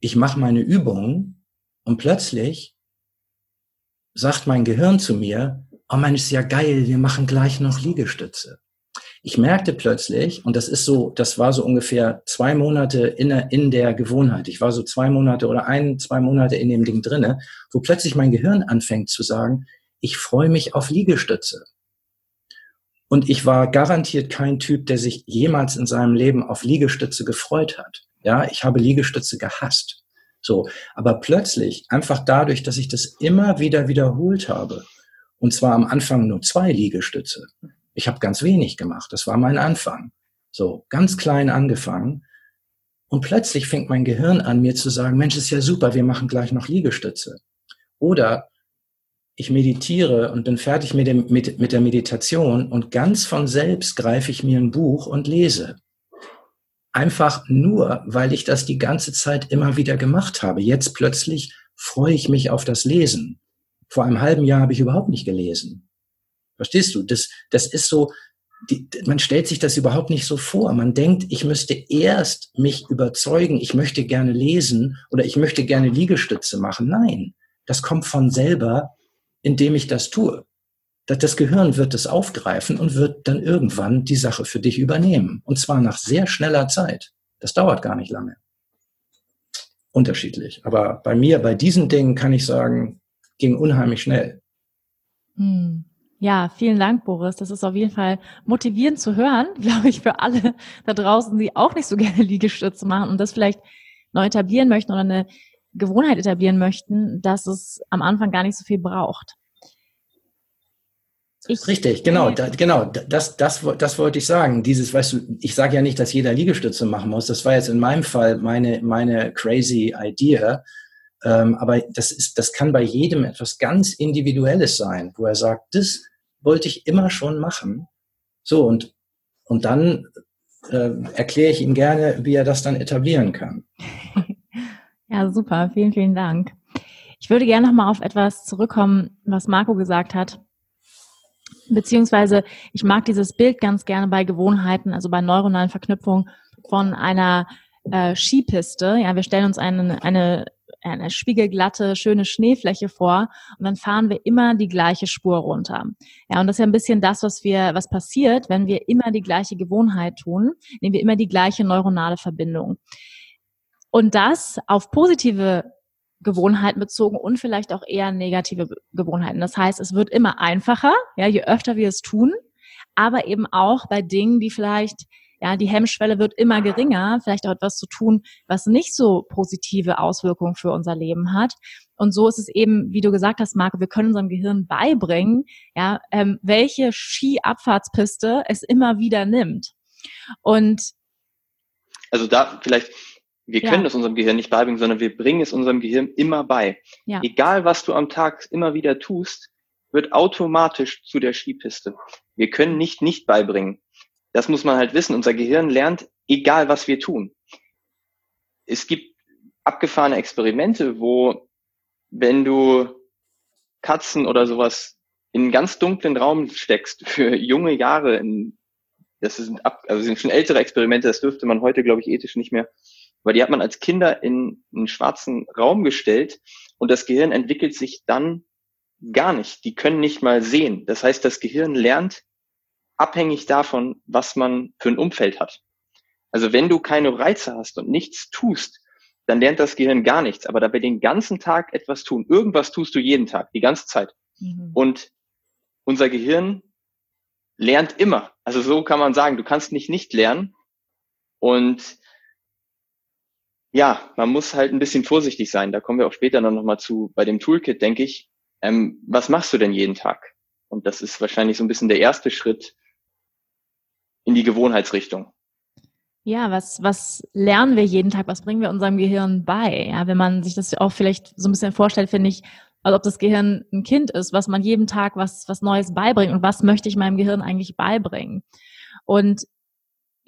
ich mache meine Übung und plötzlich sagt mein Gehirn zu mir, oh man, ist ja geil, wir machen gleich noch Liegestütze. Ich merkte plötzlich, und das ist so, das war so ungefähr zwei Monate in der, in der Gewohnheit. Ich war so zwei Monate oder ein, zwei Monate in dem Ding drinne, wo plötzlich mein Gehirn anfängt zu sagen, ich freue mich auf Liegestütze. Und ich war garantiert kein Typ, der sich jemals in seinem Leben auf Liegestütze gefreut hat. Ja, ich habe Liegestütze gehasst. So. Aber plötzlich, einfach dadurch, dass ich das immer wieder wiederholt habe, und zwar am Anfang nur zwei Liegestütze. Ich habe ganz wenig gemacht. Das war mein Anfang. So, ganz klein angefangen. Und plötzlich fängt mein Gehirn an, mir zu sagen, Mensch, ist ja super, wir machen gleich noch Liegestütze. Oder ich meditiere und bin fertig mit, dem, mit, mit der Meditation und ganz von selbst greife ich mir ein Buch und lese. Einfach nur, weil ich das die ganze Zeit immer wieder gemacht habe. Jetzt plötzlich freue ich mich auf das Lesen. Vor einem halben Jahr habe ich überhaupt nicht gelesen. Verstehst du? Das, das ist so, die, man stellt sich das überhaupt nicht so vor. Man denkt, ich müsste erst mich überzeugen, ich möchte gerne lesen oder ich möchte gerne Liegestütze machen. Nein, das kommt von selber, indem ich das tue. Das Gehirn wird es aufgreifen und wird dann irgendwann die Sache für dich übernehmen. Und zwar nach sehr schneller Zeit. Das dauert gar nicht lange. Unterschiedlich. Aber bei mir, bei diesen Dingen kann ich sagen, ging unheimlich schnell. Hm. Ja, vielen Dank, Boris. Das ist auf jeden Fall motivierend zu hören, glaube ich, für alle da draußen, die auch nicht so gerne Liegestütze machen und das vielleicht neu etablieren möchten oder eine Gewohnheit etablieren möchten, dass es am Anfang gar nicht so viel braucht. Ich, Richtig, genau, da, genau, das, das, das wollte ich sagen. Dieses, weißt du, ich sage ja nicht, dass jeder Liegestütze machen muss. Das war jetzt in meinem Fall meine, meine crazy Idea. Ähm, aber das ist, das kann bei jedem etwas ganz Individuelles sein, wo er sagt, das wollte ich immer schon machen. So, und, und dann äh, erkläre ich ihm gerne, wie er das dann etablieren kann. Ja, super. Vielen, vielen Dank. Ich würde gerne nochmal auf etwas zurückkommen, was Marco gesagt hat. Beziehungsweise, ich mag dieses Bild ganz gerne bei Gewohnheiten, also bei neuronalen Verknüpfungen von einer äh, Skipiste. Ja, wir stellen uns eine, eine, eine spiegelglatte, schöne Schneefläche vor und dann fahren wir immer die gleiche Spur runter. Ja, und das ist ja ein bisschen das, was wir, was passiert, wenn wir immer die gleiche Gewohnheit tun, nehmen wir immer die gleiche neuronale Verbindung. Und das auf positive Gewohnheiten bezogen und vielleicht auch eher negative Gewohnheiten. Das heißt, es wird immer einfacher, ja, je öfter wir es tun, aber eben auch bei Dingen, die vielleicht, ja, die Hemmschwelle wird immer geringer, vielleicht auch etwas zu tun, was nicht so positive Auswirkungen für unser Leben hat. Und so ist es eben, wie du gesagt hast, Marco, wir können unserem Gehirn beibringen, ja, ähm, welche Skiabfahrtspiste es immer wieder nimmt. Und also da vielleicht wir können ja. es unserem Gehirn nicht beibringen, sondern wir bringen es unserem Gehirn immer bei. Ja. Egal, was du am Tag immer wieder tust, wird automatisch zu der Skipiste. Wir können nicht nicht beibringen. Das muss man halt wissen. Unser Gehirn lernt, egal was wir tun. Es gibt abgefahrene Experimente, wo wenn du Katzen oder sowas in einen ganz dunklen Raum steckst für junge Jahre, in, das sind ab, also sind schon ältere Experimente, das dürfte man heute, glaube ich, ethisch nicht mehr, weil die hat man als Kinder in einen schwarzen Raum gestellt und das Gehirn entwickelt sich dann gar nicht. Die können nicht mal sehen. Das heißt, das Gehirn lernt abhängig davon, was man für ein Umfeld hat. Also wenn du keine Reize hast und nichts tust, dann lernt das Gehirn gar nichts. Aber dabei den ganzen Tag etwas tun, irgendwas tust du jeden Tag, die ganze Zeit. Mhm. Und unser Gehirn lernt immer. Also so kann man sagen, du kannst nicht nicht lernen. Und ja, man muss halt ein bisschen vorsichtig sein. Da kommen wir auch später noch mal zu bei dem Toolkit, denke ich. Ähm, was machst du denn jeden Tag? Und das ist wahrscheinlich so ein bisschen der erste Schritt in die Gewohnheitsrichtung. Ja, was, was lernen wir jeden Tag? Was bringen wir unserem Gehirn bei? Ja, wenn man sich das auch vielleicht so ein bisschen vorstellt, finde ich, als ob das Gehirn ein Kind ist, was man jeden Tag was, was Neues beibringt und was möchte ich meinem Gehirn eigentlich beibringen? Und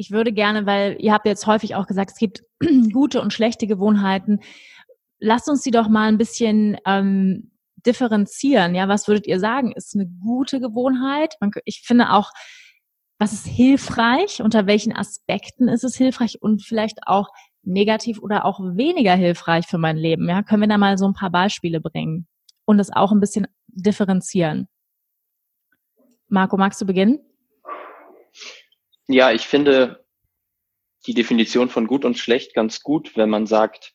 ich würde gerne, weil ihr habt jetzt häufig auch gesagt, es gibt gute und schlechte Gewohnheiten. Lasst uns die doch mal ein bisschen ähm, differenzieren. Ja, was würdet ihr sagen? Ist eine gute Gewohnheit? Man, ich finde auch, was ist hilfreich? Unter welchen Aspekten ist es hilfreich? Und vielleicht auch negativ oder auch weniger hilfreich für mein Leben? Ja, können wir da mal so ein paar Beispiele bringen und das auch ein bisschen differenzieren? Marco, magst du beginnen? Ja, ich finde die Definition von gut und schlecht ganz gut, wenn man sagt,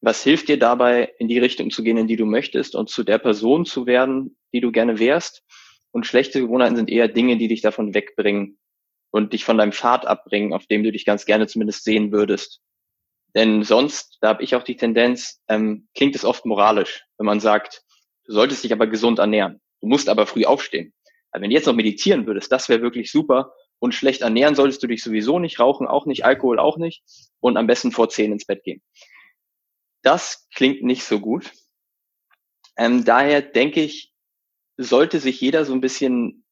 was hilft dir dabei, in die Richtung zu gehen, in die du möchtest und zu der Person zu werden, die du gerne wärst. Und schlechte Gewohnheiten sind eher Dinge, die dich davon wegbringen und dich von deinem Pfad abbringen, auf dem du dich ganz gerne zumindest sehen würdest. Denn sonst, da habe ich auch die Tendenz, ähm, klingt es oft moralisch, wenn man sagt, du solltest dich aber gesund ernähren. Du musst aber früh aufstehen. Also wenn du jetzt noch meditieren würdest, das wäre wirklich super. Und schlecht ernähren solltest du dich sowieso nicht, rauchen auch nicht, Alkohol auch nicht und am besten vor zehn ins Bett gehen. Das klingt nicht so gut. Ähm, daher denke ich, sollte sich jeder so ein bisschen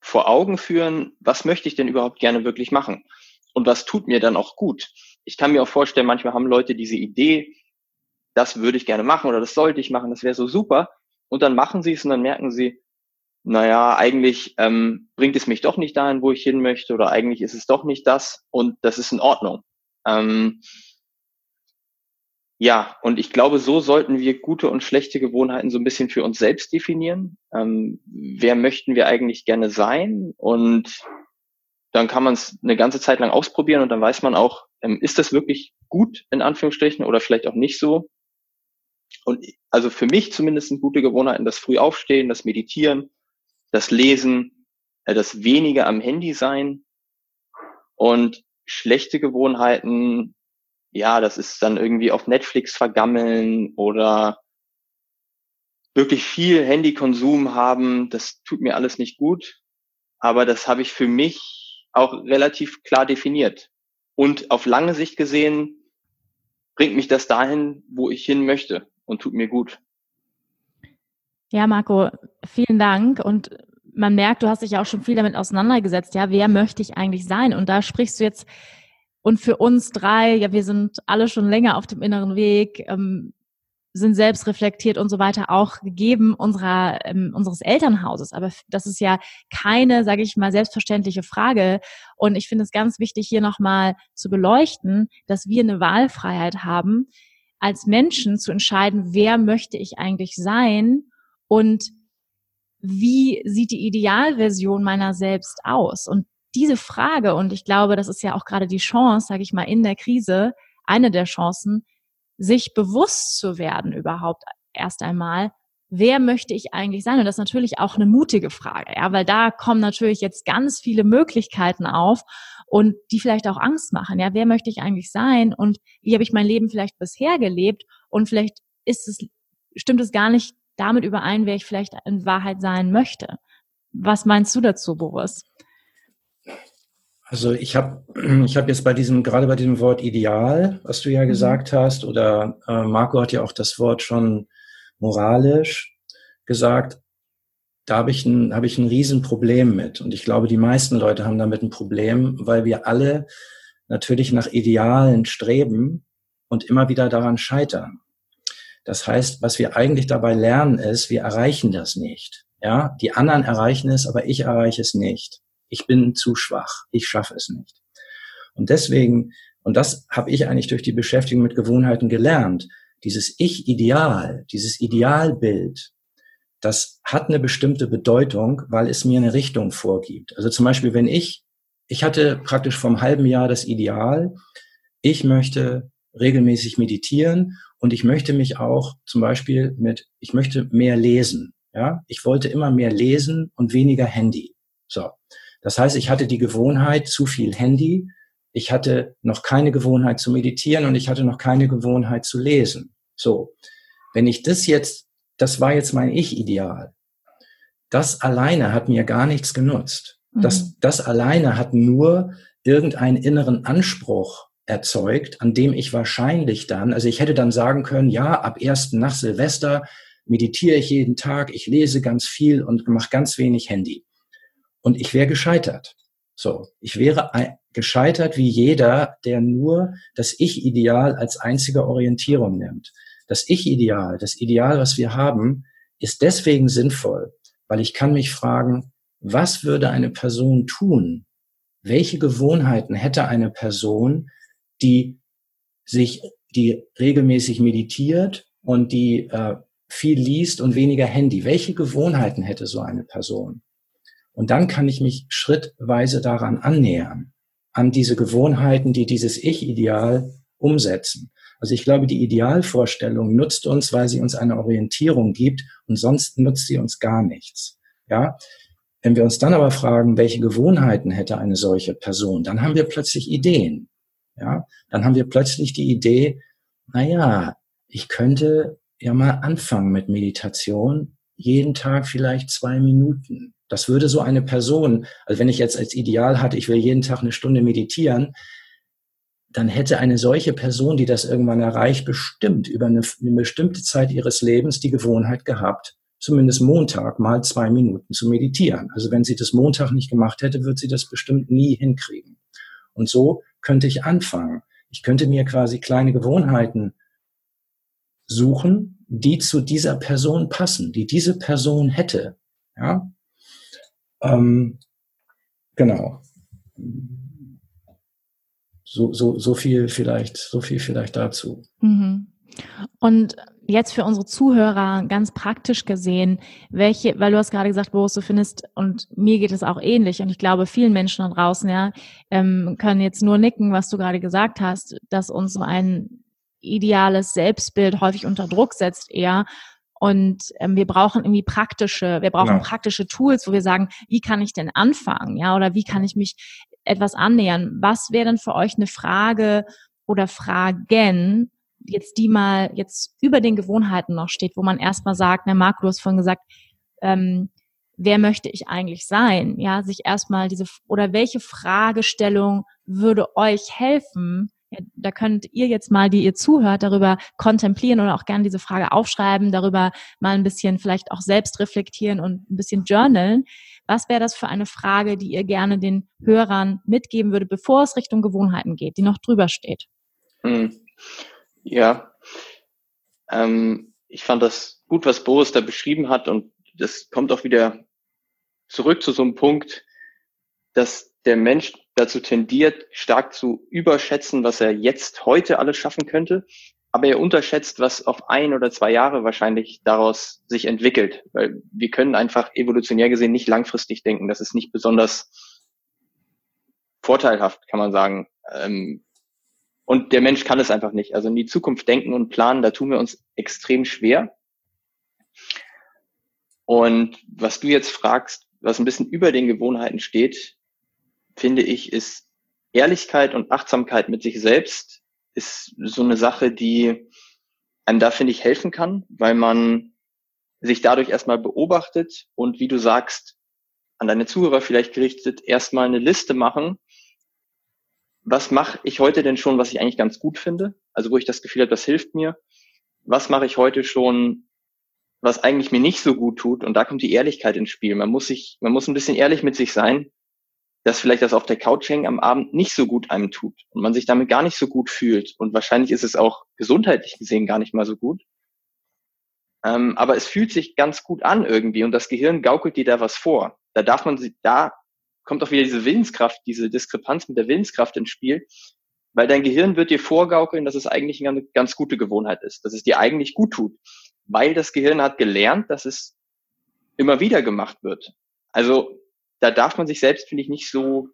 vor Augen führen, was möchte ich denn überhaupt gerne wirklich machen? Und was tut mir dann auch gut? Ich kann mir auch vorstellen, manchmal haben Leute diese Idee, das würde ich gerne machen oder das sollte ich machen, das wäre so super. Und dann machen sie es und dann merken sie, naja, eigentlich ähm, bringt es mich doch nicht dahin, wo ich hin möchte oder eigentlich ist es doch nicht das und das ist in Ordnung. Ähm, ja, und ich glaube, so sollten wir gute und schlechte Gewohnheiten so ein bisschen für uns selbst definieren. Ähm, wer möchten wir eigentlich gerne sein? Und dann kann man es eine ganze Zeit lang ausprobieren und dann weiß man auch, ähm, ist das wirklich gut in Anführungsstrichen oder vielleicht auch nicht so. Und also für mich zumindest sind gute Gewohnheiten das früh aufstehen, das Meditieren, das Lesen, äh, das weniger am Handy sein und schlechte Gewohnheiten ja, das ist dann irgendwie auf Netflix vergammeln oder wirklich viel Handykonsum haben. Das tut mir alles nicht gut. Aber das habe ich für mich auch relativ klar definiert. Und auf lange Sicht gesehen bringt mich das dahin, wo ich hin möchte und tut mir gut. Ja, Marco, vielen Dank. Und man merkt, du hast dich ja auch schon viel damit auseinandergesetzt. Ja, wer möchte ich eigentlich sein? Und da sprichst du jetzt und für uns drei, ja, wir sind alle schon länger auf dem inneren Weg, ähm, sind selbst reflektiert und so weiter auch gegeben unserer ähm, unseres Elternhauses. Aber das ist ja keine, sage ich mal, selbstverständliche Frage. Und ich finde es ganz wichtig, hier nochmal zu beleuchten, dass wir eine Wahlfreiheit haben, als Menschen zu entscheiden, wer möchte ich eigentlich sein und wie sieht die Idealversion meiner selbst aus? Und diese Frage, und ich glaube, das ist ja auch gerade die Chance, sage ich mal, in der Krise, eine der Chancen, sich bewusst zu werden überhaupt erst einmal, wer möchte ich eigentlich sein? Und das ist natürlich auch eine mutige Frage, ja, weil da kommen natürlich jetzt ganz viele Möglichkeiten auf und die vielleicht auch Angst machen. Ja, wer möchte ich eigentlich sein? Und wie habe ich mein Leben vielleicht bisher gelebt? Und vielleicht ist es, stimmt es gar nicht damit überein, wer ich vielleicht in Wahrheit sein möchte. Was meinst du dazu, Boris? Also ich habe ich hab jetzt bei diesem, gerade bei diesem Wort Ideal, was du ja mhm. gesagt hast, oder äh, Marco hat ja auch das Wort schon moralisch gesagt, da habe ich, ein, hab ich ein Riesenproblem mit. Und ich glaube, die meisten Leute haben damit ein Problem, weil wir alle natürlich nach Idealen streben und immer wieder daran scheitern. Das heißt, was wir eigentlich dabei lernen ist, wir erreichen das nicht. Ja, die anderen erreichen es, aber ich erreiche es nicht. Ich bin zu schwach. Ich schaffe es nicht. Und deswegen, und das habe ich eigentlich durch die Beschäftigung mit Gewohnheiten gelernt, dieses Ich-Ideal, dieses Idealbild, das hat eine bestimmte Bedeutung, weil es mir eine Richtung vorgibt. Also zum Beispiel, wenn ich, ich hatte praktisch vom halben Jahr das Ideal, ich möchte regelmäßig meditieren und ich möchte mich auch zum Beispiel mit, ich möchte mehr lesen. Ja, ich wollte immer mehr lesen und weniger Handy. So. Das heißt, ich hatte die Gewohnheit, zu viel Handy ich hatte noch keine Gewohnheit zu meditieren und ich hatte noch keine Gewohnheit zu lesen. So, wenn ich das jetzt, das war jetzt mein Ich-Ideal. Das alleine hat mir gar nichts genutzt. Mhm. Das, das alleine hat nur irgendeinen inneren Anspruch erzeugt, an dem ich wahrscheinlich dann, also ich hätte dann sagen können, ja, ab ersten nach Silvester meditiere ich jeden Tag, ich lese ganz viel und mache ganz wenig Handy. Und ich wäre gescheitert. So, ich wäre gescheitert wie jeder, der nur das Ich-Ideal als einzige Orientierung nimmt. Das Ich-Ideal, das Ideal, was wir haben, ist deswegen sinnvoll, weil ich kann mich fragen, was würde eine Person tun? Welche Gewohnheiten hätte eine Person, die sich, die regelmäßig meditiert und die äh, viel liest und weniger Handy? Welche Gewohnheiten hätte so eine Person? Und dann kann ich mich schrittweise daran annähern, an diese Gewohnheiten, die dieses Ich-Ideal umsetzen. Also ich glaube, die Idealvorstellung nutzt uns, weil sie uns eine Orientierung gibt und sonst nutzt sie uns gar nichts. Ja. Wenn wir uns dann aber fragen, welche Gewohnheiten hätte eine solche Person, dann haben wir plötzlich Ideen. Ja. Dann haben wir plötzlich die Idee, na ja, ich könnte ja mal anfangen mit Meditation, jeden Tag vielleicht zwei Minuten. Das würde so eine Person, also wenn ich jetzt als Ideal hatte, ich will jeden Tag eine Stunde meditieren, dann hätte eine solche Person, die das irgendwann erreicht, bestimmt über eine, eine bestimmte Zeit ihres Lebens die Gewohnheit gehabt, zumindest Montag mal zwei Minuten zu meditieren. Also wenn sie das Montag nicht gemacht hätte, wird sie das bestimmt nie hinkriegen. Und so könnte ich anfangen. Ich könnte mir quasi kleine Gewohnheiten suchen, die zu dieser Person passen, die diese Person hätte. Ja, ähm, genau. So, so, so viel vielleicht, so viel vielleicht dazu. Mhm. Und jetzt für unsere Zuhörer ganz praktisch gesehen, welche, weil du hast gerade gesagt, Boris, du findest, und mir geht es auch ähnlich, und ich glaube, vielen Menschen da draußen, ja, ähm, können jetzt nur nicken, was du gerade gesagt hast, dass uns so ein ideales Selbstbild häufig unter Druck setzt eher und ähm, wir brauchen irgendwie praktische, wir brauchen genau. praktische Tools, wo wir sagen, wie kann ich denn anfangen, ja, oder wie kann ich mich etwas annähern? Was wäre denn für euch eine Frage oder Fragen, jetzt die mal jetzt über den Gewohnheiten noch steht, wo man erstmal sagt, na Marco, du hast vorhin gesagt, ähm, wer möchte ich eigentlich sein? Ja, sich erstmal diese oder welche Fragestellung würde euch helfen, ja, da könnt ihr jetzt mal, die ihr zuhört, darüber kontemplieren oder auch gerne diese Frage aufschreiben, darüber mal ein bisschen vielleicht auch selbst reflektieren und ein bisschen journalen. Was wäre das für eine Frage, die ihr gerne den Hörern mitgeben würde, bevor es Richtung Gewohnheiten geht, die noch drüber steht? Hm. Ja, ähm, ich fand das gut, was Boris da beschrieben hat und das kommt auch wieder zurück zu so einem Punkt, dass der Mensch dazu tendiert, stark zu überschätzen, was er jetzt heute alles schaffen könnte, aber er unterschätzt, was auf ein oder zwei Jahre wahrscheinlich daraus sich entwickelt, weil wir können einfach evolutionär gesehen nicht langfristig denken. Das ist nicht besonders vorteilhaft, kann man sagen. Ähm, und der Mensch kann es einfach nicht. Also in die Zukunft denken und planen, da tun wir uns extrem schwer. Und was du jetzt fragst, was ein bisschen über den Gewohnheiten steht, finde ich, ist Ehrlichkeit und Achtsamkeit mit sich selbst ist so eine Sache, die einem da, finde ich, helfen kann, weil man sich dadurch erstmal beobachtet und wie du sagst, an deine Zuhörer vielleicht gerichtet, erstmal eine Liste machen. Was mache ich heute denn schon, was ich eigentlich ganz gut finde? Also wo ich das Gefühl habe, das hilft mir. Was mache ich heute schon, was eigentlich mir nicht so gut tut? Und da kommt die Ehrlichkeit ins Spiel. Man muss sich, man muss ein bisschen ehrlich mit sich sein dass vielleicht das auf der Couch hängen am Abend nicht so gut einem tut und man sich damit gar nicht so gut fühlt. Und wahrscheinlich ist es auch gesundheitlich gesehen gar nicht mal so gut. Ähm, aber es fühlt sich ganz gut an irgendwie und das Gehirn gaukelt dir da was vor. Da darf man sich, da kommt auch wieder diese Willenskraft, diese Diskrepanz mit der Willenskraft ins Spiel, weil dein Gehirn wird dir vorgaukeln, dass es eigentlich eine ganz gute Gewohnheit ist, dass es dir eigentlich gut tut, weil das Gehirn hat gelernt, dass es immer wieder gemacht wird. Also da darf man sich selbst, finde ich, nicht so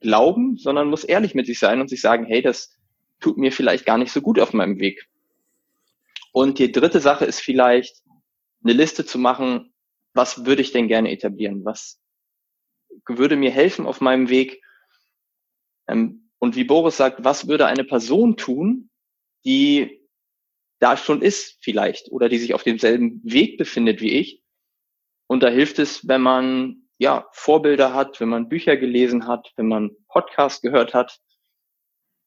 glauben, sondern muss ehrlich mit sich sein und sich sagen, hey, das tut mir vielleicht gar nicht so gut auf meinem Weg. Und die dritte Sache ist vielleicht, eine Liste zu machen, was würde ich denn gerne etablieren? Was würde mir helfen auf meinem Weg? Ähm, und wie Boris sagt, was würde eine Person tun, die da schon ist vielleicht oder die sich auf demselben Weg befindet wie ich? Und da hilft es, wenn man ja Vorbilder hat, wenn man Bücher gelesen hat, wenn man Podcast gehört hat.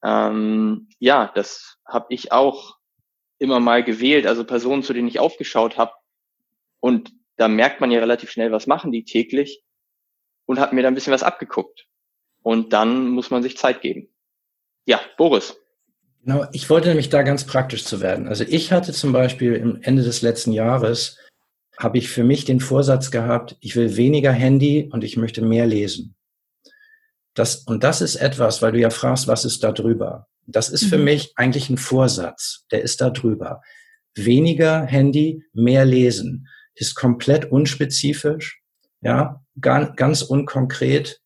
Ähm, ja, das habe ich auch immer mal gewählt, also Personen, zu denen ich aufgeschaut habe. Und da merkt man ja relativ schnell, was machen die täglich und hat mir da ein bisschen was abgeguckt. Und dann muss man sich Zeit geben. Ja, Boris. Genau, ich wollte nämlich da ganz praktisch zu werden. Also ich hatte zum Beispiel im Ende des letzten Jahres, habe ich für mich den Vorsatz gehabt, ich will weniger Handy und ich möchte mehr lesen. Das, und das ist etwas, weil du ja fragst, was ist da drüber? Das ist für mhm. mich eigentlich ein Vorsatz. Der ist da drüber. Weniger Handy, mehr lesen. Ist komplett unspezifisch, ja, ganz, unkonkret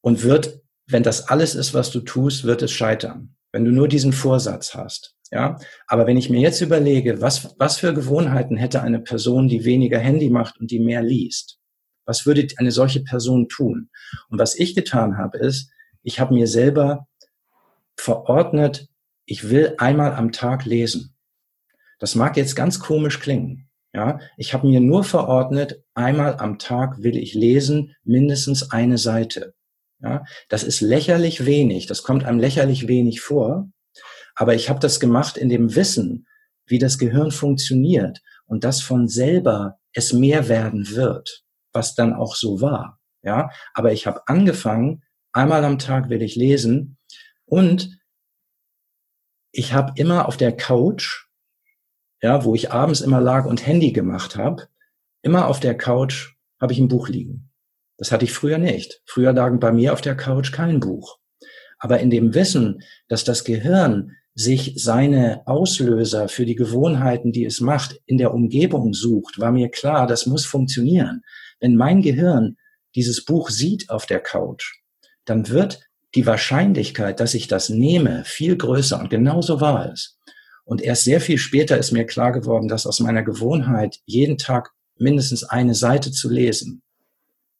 und wird, wenn das alles ist, was du tust, wird es scheitern. Wenn du nur diesen Vorsatz hast. Ja, aber wenn ich mir jetzt überlege, was, was für Gewohnheiten hätte eine Person, die weniger Handy macht und die mehr liest? Was würde eine solche Person tun? Und was ich getan habe, ist, ich habe mir selber verordnet, ich will einmal am Tag lesen. Das mag jetzt ganz komisch klingen. Ja, ich habe mir nur verordnet, einmal am Tag will ich lesen, mindestens eine Seite. Ja, das ist lächerlich wenig, das kommt einem lächerlich wenig vor, aber ich habe das gemacht in dem Wissen, wie das Gehirn funktioniert und dass von selber es mehr werden wird, was dann auch so war. Ja, aber ich habe angefangen, einmal am Tag will ich lesen und ich habe immer auf der Couch, ja, wo ich abends immer lag und Handy gemacht habe, immer auf der Couch habe ich ein Buch liegen. Das hatte ich früher nicht. Früher lagen bei mir auf der Couch kein Buch. Aber in dem Wissen, dass das Gehirn sich seine Auslöser für die Gewohnheiten, die es macht, in der Umgebung sucht, war mir klar, das muss funktionieren. Wenn mein Gehirn dieses Buch sieht auf der Couch, dann wird die Wahrscheinlichkeit, dass ich das nehme, viel größer. Und genauso war es. Und erst sehr viel später ist mir klar geworden, dass aus meiner Gewohnheit, jeden Tag mindestens eine Seite zu lesen,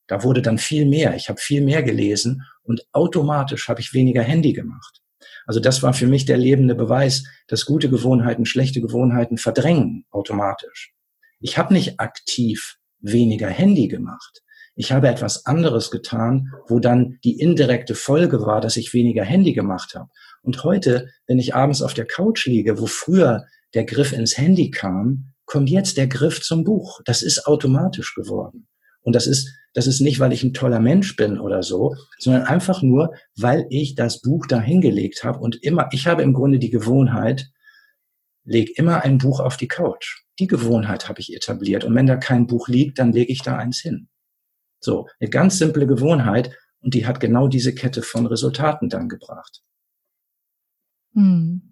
da wurde dann viel mehr. Ich habe viel mehr gelesen und automatisch habe ich weniger Handy gemacht. Also das war für mich der lebende Beweis, dass gute Gewohnheiten schlechte Gewohnheiten verdrängen automatisch. Ich habe nicht aktiv weniger Handy gemacht. Ich habe etwas anderes getan, wo dann die indirekte Folge war, dass ich weniger Handy gemacht habe. Und heute, wenn ich abends auf der Couch liege, wo früher der Griff ins Handy kam, kommt jetzt der Griff zum Buch. Das ist automatisch geworden. Und das ist, das ist nicht, weil ich ein toller Mensch bin oder so, sondern einfach nur, weil ich das Buch da hingelegt habe und immer, ich habe im Grunde die Gewohnheit, leg immer ein Buch auf die Couch. Die Gewohnheit habe ich etabliert. Und wenn da kein Buch liegt, dann lege ich da eins hin. So, eine ganz simple Gewohnheit und die hat genau diese Kette von Resultaten dann gebracht. Hm.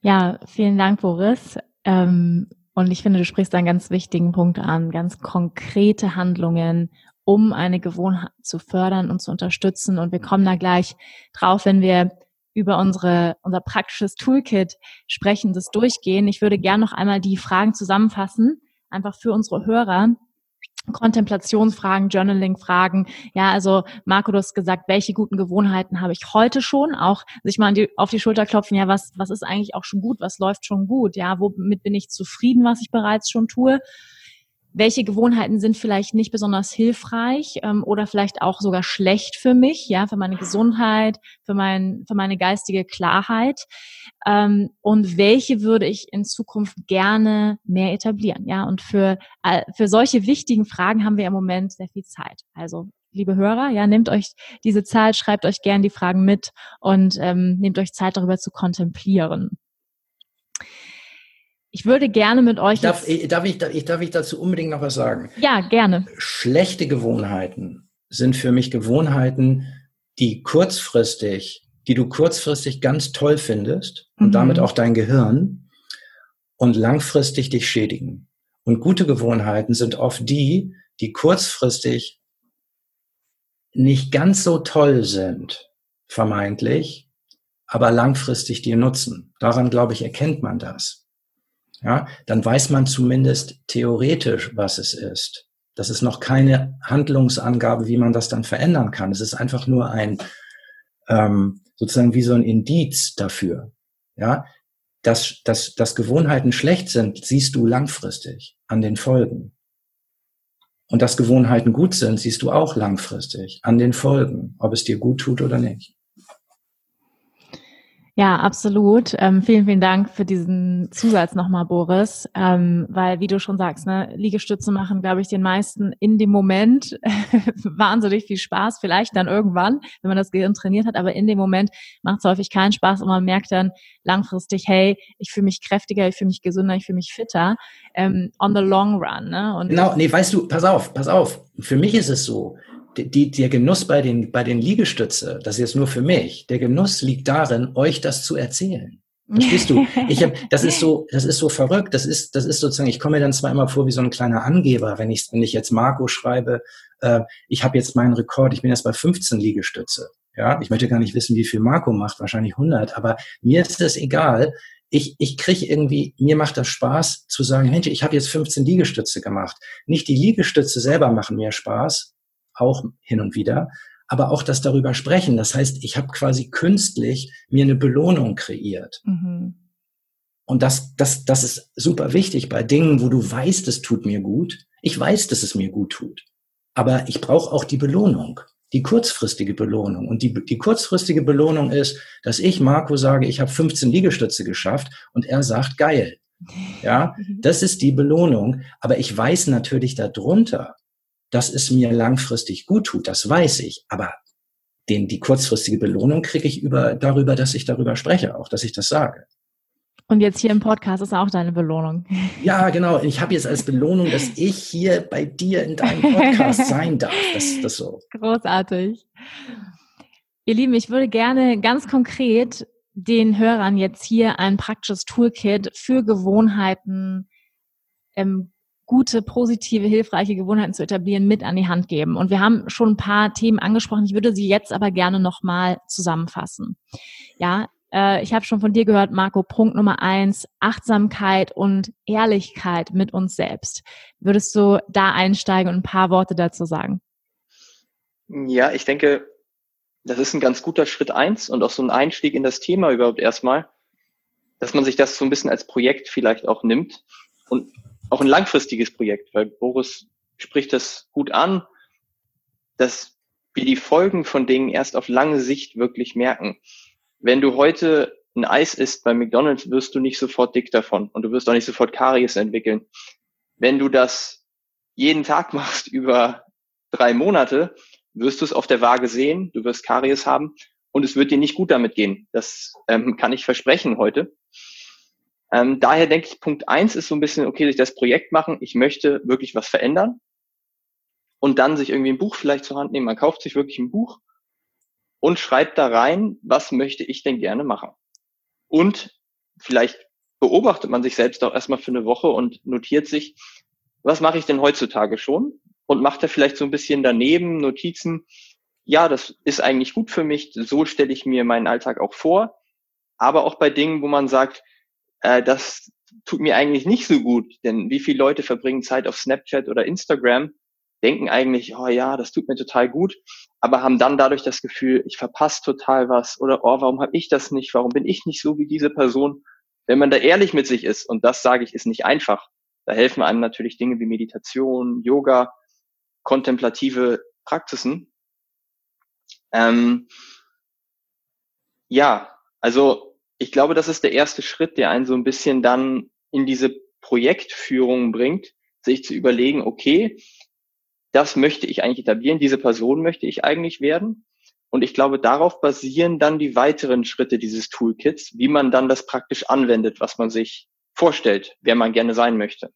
Ja, vielen Dank, Boris. Ähm, und ich finde, du sprichst einen ganz wichtigen Punkt an, ganz konkrete Handlungen, um eine Gewohnheit zu fördern und zu unterstützen. Und wir kommen da gleich drauf, wenn wir über unsere, unser praktisches Toolkit sprechen, das durchgehen. Ich würde gern noch einmal die Fragen zusammenfassen, einfach für unsere Hörer, Kontemplationsfragen, Journaling-Fragen. Ja, also Marco, du hast gesagt, welche guten Gewohnheiten habe ich heute schon? Auch sich mal die, auf die Schulter klopfen, ja, was, was ist eigentlich auch schon gut? Was läuft schon gut? Ja, womit bin ich zufrieden, was ich bereits schon tue? Welche Gewohnheiten sind vielleicht nicht besonders hilfreich ähm, oder vielleicht auch sogar schlecht für mich, ja, für meine Gesundheit, für mein, für meine geistige Klarheit ähm, und welche würde ich in Zukunft gerne mehr etablieren, ja, und für äh, für solche wichtigen Fragen haben wir im Moment sehr viel Zeit. Also liebe Hörer, ja, nehmt euch diese Zeit, schreibt euch gern die Fragen mit und ähm, nehmt euch Zeit darüber zu kontemplieren. Ich würde gerne mit euch. Darf, darf, ich, darf, ich, darf ich dazu unbedingt noch was sagen? Ja, gerne. Schlechte Gewohnheiten sind für mich Gewohnheiten, die kurzfristig, die du kurzfristig ganz toll findest und mhm. damit auch dein Gehirn und langfristig dich schädigen. Und gute Gewohnheiten sind oft die, die kurzfristig nicht ganz so toll sind, vermeintlich, aber langfristig dir nutzen. Daran, glaube ich, erkennt man das ja, dann weiß man zumindest theoretisch, was es ist. Das ist noch keine Handlungsangabe, wie man das dann verändern kann. Es ist einfach nur ein ähm, sozusagen wie so ein Indiz dafür. Ja, dass, dass, dass Gewohnheiten schlecht sind, siehst du langfristig an den Folgen. Und dass Gewohnheiten gut sind, siehst du auch langfristig an den Folgen, ob es dir gut tut oder nicht. Ja, absolut. Ähm, vielen, vielen Dank für diesen Zusatz nochmal, Boris. Ähm, weil, wie du schon sagst, ne, Liegestütze machen, glaube ich, den meisten in dem Moment wahnsinnig viel Spaß. Vielleicht dann irgendwann, wenn man das Gehirn trainiert hat, aber in dem Moment macht es häufig keinen Spaß und man merkt dann langfristig, hey, ich fühle mich kräftiger, ich fühle mich gesünder, ich fühle mich fitter. Ähm, on the long run. Ne? Und genau, nee, weißt du, pass auf, pass auf. Für mich ist es so, die, der Genuss bei den, bei den Liegestütze, das ist jetzt nur für mich, der Genuss liegt darin, euch das zu erzählen. Verstehst du? Ich hab, das ist so, das ist so verrückt. Das ist, das ist sozusagen. Ich komme mir dann zwar immer vor wie so ein kleiner Angeber, wenn ich, wenn ich jetzt Marco schreibe, äh, ich habe jetzt meinen Rekord, ich bin jetzt bei 15 Liegestütze. Ja, ich möchte gar nicht wissen, wie viel Marco macht, wahrscheinlich 100. Aber mir ist es egal. Ich, ich kriege irgendwie, mir macht das Spaß zu sagen, Mensch, ich habe jetzt 15 Liegestütze gemacht. Nicht die Liegestütze selber machen mir Spaß, auch hin und wieder, aber auch das darüber sprechen. Das heißt, ich habe quasi künstlich mir eine Belohnung kreiert. Mhm. Und das, das, das ist super wichtig bei Dingen, wo du weißt, es tut mir gut. Ich weiß, dass es mir gut tut. Aber ich brauche auch die Belohnung, die kurzfristige Belohnung. Und die, die kurzfristige Belohnung ist, dass ich Marco sage, ich habe 15 Liegestütze geschafft und er sagt, geil. Ja, das ist die Belohnung. Aber ich weiß natürlich darunter, dass es mir langfristig gut tut, das weiß ich. Aber den, die kurzfristige Belohnung kriege ich über, darüber, dass ich darüber spreche, auch, dass ich das sage. Und jetzt hier im Podcast ist auch deine Belohnung. Ja, genau. Ich habe jetzt als Belohnung, dass ich hier bei dir in deinem Podcast sein darf. Das, das so. Großartig. Ihr Lieben, ich würde gerne ganz konkret den Hörern jetzt hier ein praktisches Toolkit für Gewohnheiten ähm, gute, positive, hilfreiche Gewohnheiten zu etablieren, mit an die Hand geben. Und wir haben schon ein paar Themen angesprochen. Ich würde sie jetzt aber gerne nochmal zusammenfassen. Ja, äh, ich habe schon von dir gehört, Marco, Punkt Nummer eins, Achtsamkeit und Ehrlichkeit mit uns selbst. Würdest du da einsteigen und ein paar Worte dazu sagen? Ja, ich denke, das ist ein ganz guter Schritt eins und auch so ein Einstieg in das Thema überhaupt erstmal, dass man sich das so ein bisschen als Projekt vielleicht auch nimmt und auch ein langfristiges Projekt, weil Boris spricht das gut an, dass wir die Folgen von Dingen erst auf lange Sicht wirklich merken. Wenn du heute ein Eis isst bei McDonald's, wirst du nicht sofort dick davon und du wirst auch nicht sofort Karies entwickeln. Wenn du das jeden Tag machst über drei Monate, wirst du es auf der Waage sehen, du wirst Karies haben und es wird dir nicht gut damit gehen. Das ähm, kann ich versprechen heute. Ähm, daher denke ich, Punkt eins ist so ein bisschen, okay, sich das Projekt machen, ich möchte wirklich was verändern und dann sich irgendwie ein Buch vielleicht zur Hand nehmen. Man kauft sich wirklich ein Buch und schreibt da rein, was möchte ich denn gerne machen. Und vielleicht beobachtet man sich selbst auch erstmal für eine Woche und notiert sich, was mache ich denn heutzutage schon? Und macht da vielleicht so ein bisschen daneben Notizen, ja, das ist eigentlich gut für mich, so stelle ich mir meinen Alltag auch vor. Aber auch bei Dingen, wo man sagt, äh, das tut mir eigentlich nicht so gut, denn wie viele Leute verbringen Zeit auf Snapchat oder Instagram, denken eigentlich, oh ja, das tut mir total gut, aber haben dann dadurch das Gefühl, ich verpasse total was oder oh, warum habe ich das nicht, warum bin ich nicht so wie diese Person? Wenn man da ehrlich mit sich ist, und das sage ich, ist nicht einfach, da helfen einem natürlich Dinge wie Meditation, Yoga, kontemplative Praxisen. Ähm, ja, also ich glaube, das ist der erste Schritt, der einen so ein bisschen dann in diese Projektführung bringt, sich zu überlegen, okay, das möchte ich eigentlich etablieren, diese Person möchte ich eigentlich werden. Und ich glaube, darauf basieren dann die weiteren Schritte dieses Toolkits, wie man dann das praktisch anwendet, was man sich vorstellt, wer man gerne sein möchte.